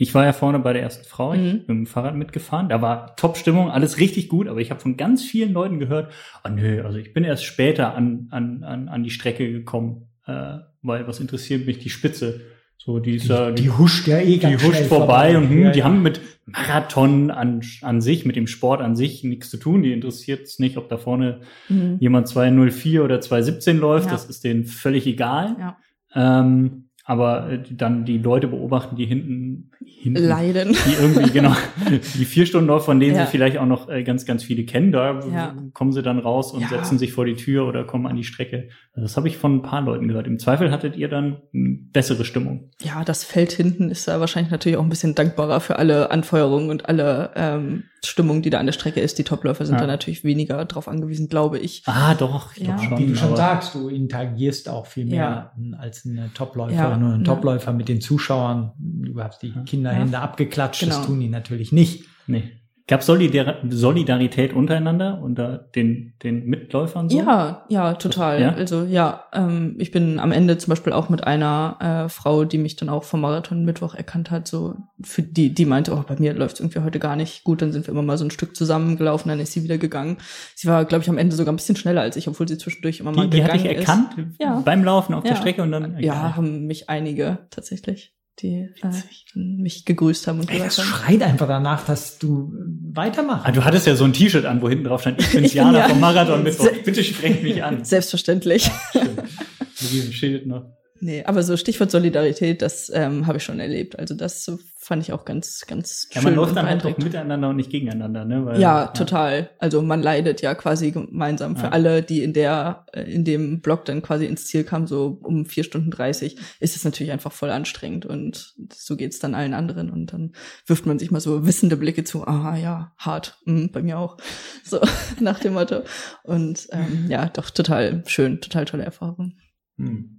ich war ja vorne bei der ersten Frau, ich mhm. bin mit dem Fahrrad mitgefahren, da war Top-Stimmung, alles richtig gut, aber ich habe von ganz vielen Leuten gehört, oh nö, also ich bin erst später an, an, an, an die Strecke gekommen. Äh, weil was interessiert mich die Spitze? So, die, ist, die, die huscht ja eh ganz Die huscht vorbei, vorbei, und hm, ja, die ja. haben mit Marathon an, an sich, mit dem Sport an sich nichts zu tun. Die interessiert es nicht, ob da vorne mhm. jemand 204 oder 217 läuft. Ja. Das ist denen völlig egal. Ja. Ähm, aber äh, dann die Leute beobachten, die hinten, hinten leiden, die irgendwie (laughs) genau die vier Stunden läuft, von denen ja. sie vielleicht auch noch äh, ganz ganz viele kennen, da ja. kommen sie dann raus und ja. setzen sich vor die Tür oder kommen an die Strecke. Das habe ich von ein paar Leuten gehört. Im Zweifel hattet ihr dann bessere Stimmung. Ja, das Feld hinten ist da wahrscheinlich natürlich auch ein bisschen dankbarer für alle Anfeuerungen und alle ähm, Stimmung, die da an der Strecke ist. Die Topläufer sind ja. da natürlich weniger drauf angewiesen, glaube ich. Ah, doch, ich ja. schon. Wie du schon sagst, du interagierst auch viel mehr ja. als eine Topläuferin ja. und ein Topläufer mit den Zuschauern. Du hast die Kinderhände abgeklatscht, genau. das tun die natürlich nicht. Nee. Gab es Solidar Solidarität untereinander, unter den, den Mitläufern? So? Ja, ja, total. Ja? Also ja, ähm, ich bin am Ende zum Beispiel auch mit einer äh, Frau, die mich dann auch vom Marathon Mittwoch erkannt hat, so für die, die meinte, oh, bei mir läuft irgendwie heute gar nicht gut, dann sind wir immer mal so ein Stück zusammengelaufen, dann ist sie wieder gegangen. Sie war, glaube ich, am Ende sogar ein bisschen schneller als ich, obwohl sie zwischendurch immer die, mal die gegangen ist. Die hatte ich erkannt ja. beim Laufen auf ja. der Strecke und dann. Ja, haben mich einige tatsächlich die äh, mich gegrüßt haben und Ey, das schreit einfach danach, dass du weitermachst. Ah, du hattest ja so ein T-Shirt an, wo hinten drauf stand, ich bin (laughs) Jana ja, vom Marathon Mittwoch. Bitte sprecht mich an. (laughs) Selbstverständlich. Ja, Mit diesem Schild noch. Nee, aber so Stichwort Solidarität, das ähm, habe ich schon erlebt. Also das fand ich auch ganz, ganz ja, schön. Ja, man läuft dann einfach halt miteinander und nicht gegeneinander, ne? Weil, ja, ja, total. Also man leidet ja quasi gemeinsam für ja. alle, die in der, äh, in dem Block dann quasi ins Ziel kamen, so um vier Stunden dreißig, ist es natürlich einfach voll anstrengend und so geht's dann allen anderen und dann wirft man sich mal so wissende Blicke zu, aha, ja, hart, mhm, bei mir auch. (laughs) So, nach dem Motto. Und ähm, ja, doch total schön, total tolle Erfahrung. Hm.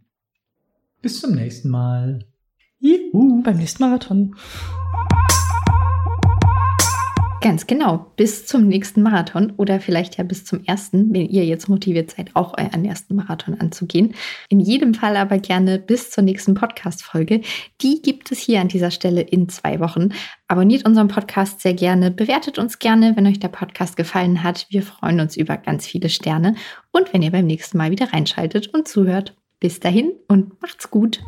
Bis zum nächsten Mal. Juhu, beim nächsten Marathon. Ganz genau, bis zum nächsten Marathon oder vielleicht ja bis zum ersten, wenn ihr jetzt motiviert seid, auch euren ersten Marathon anzugehen. In jedem Fall aber gerne bis zur nächsten Podcast-Folge. Die gibt es hier an dieser Stelle in zwei Wochen. Abonniert unseren Podcast sehr gerne, bewertet uns gerne, wenn euch der Podcast gefallen hat. Wir freuen uns über ganz viele Sterne und wenn ihr beim nächsten Mal wieder reinschaltet und zuhört. Bis dahin und macht's gut.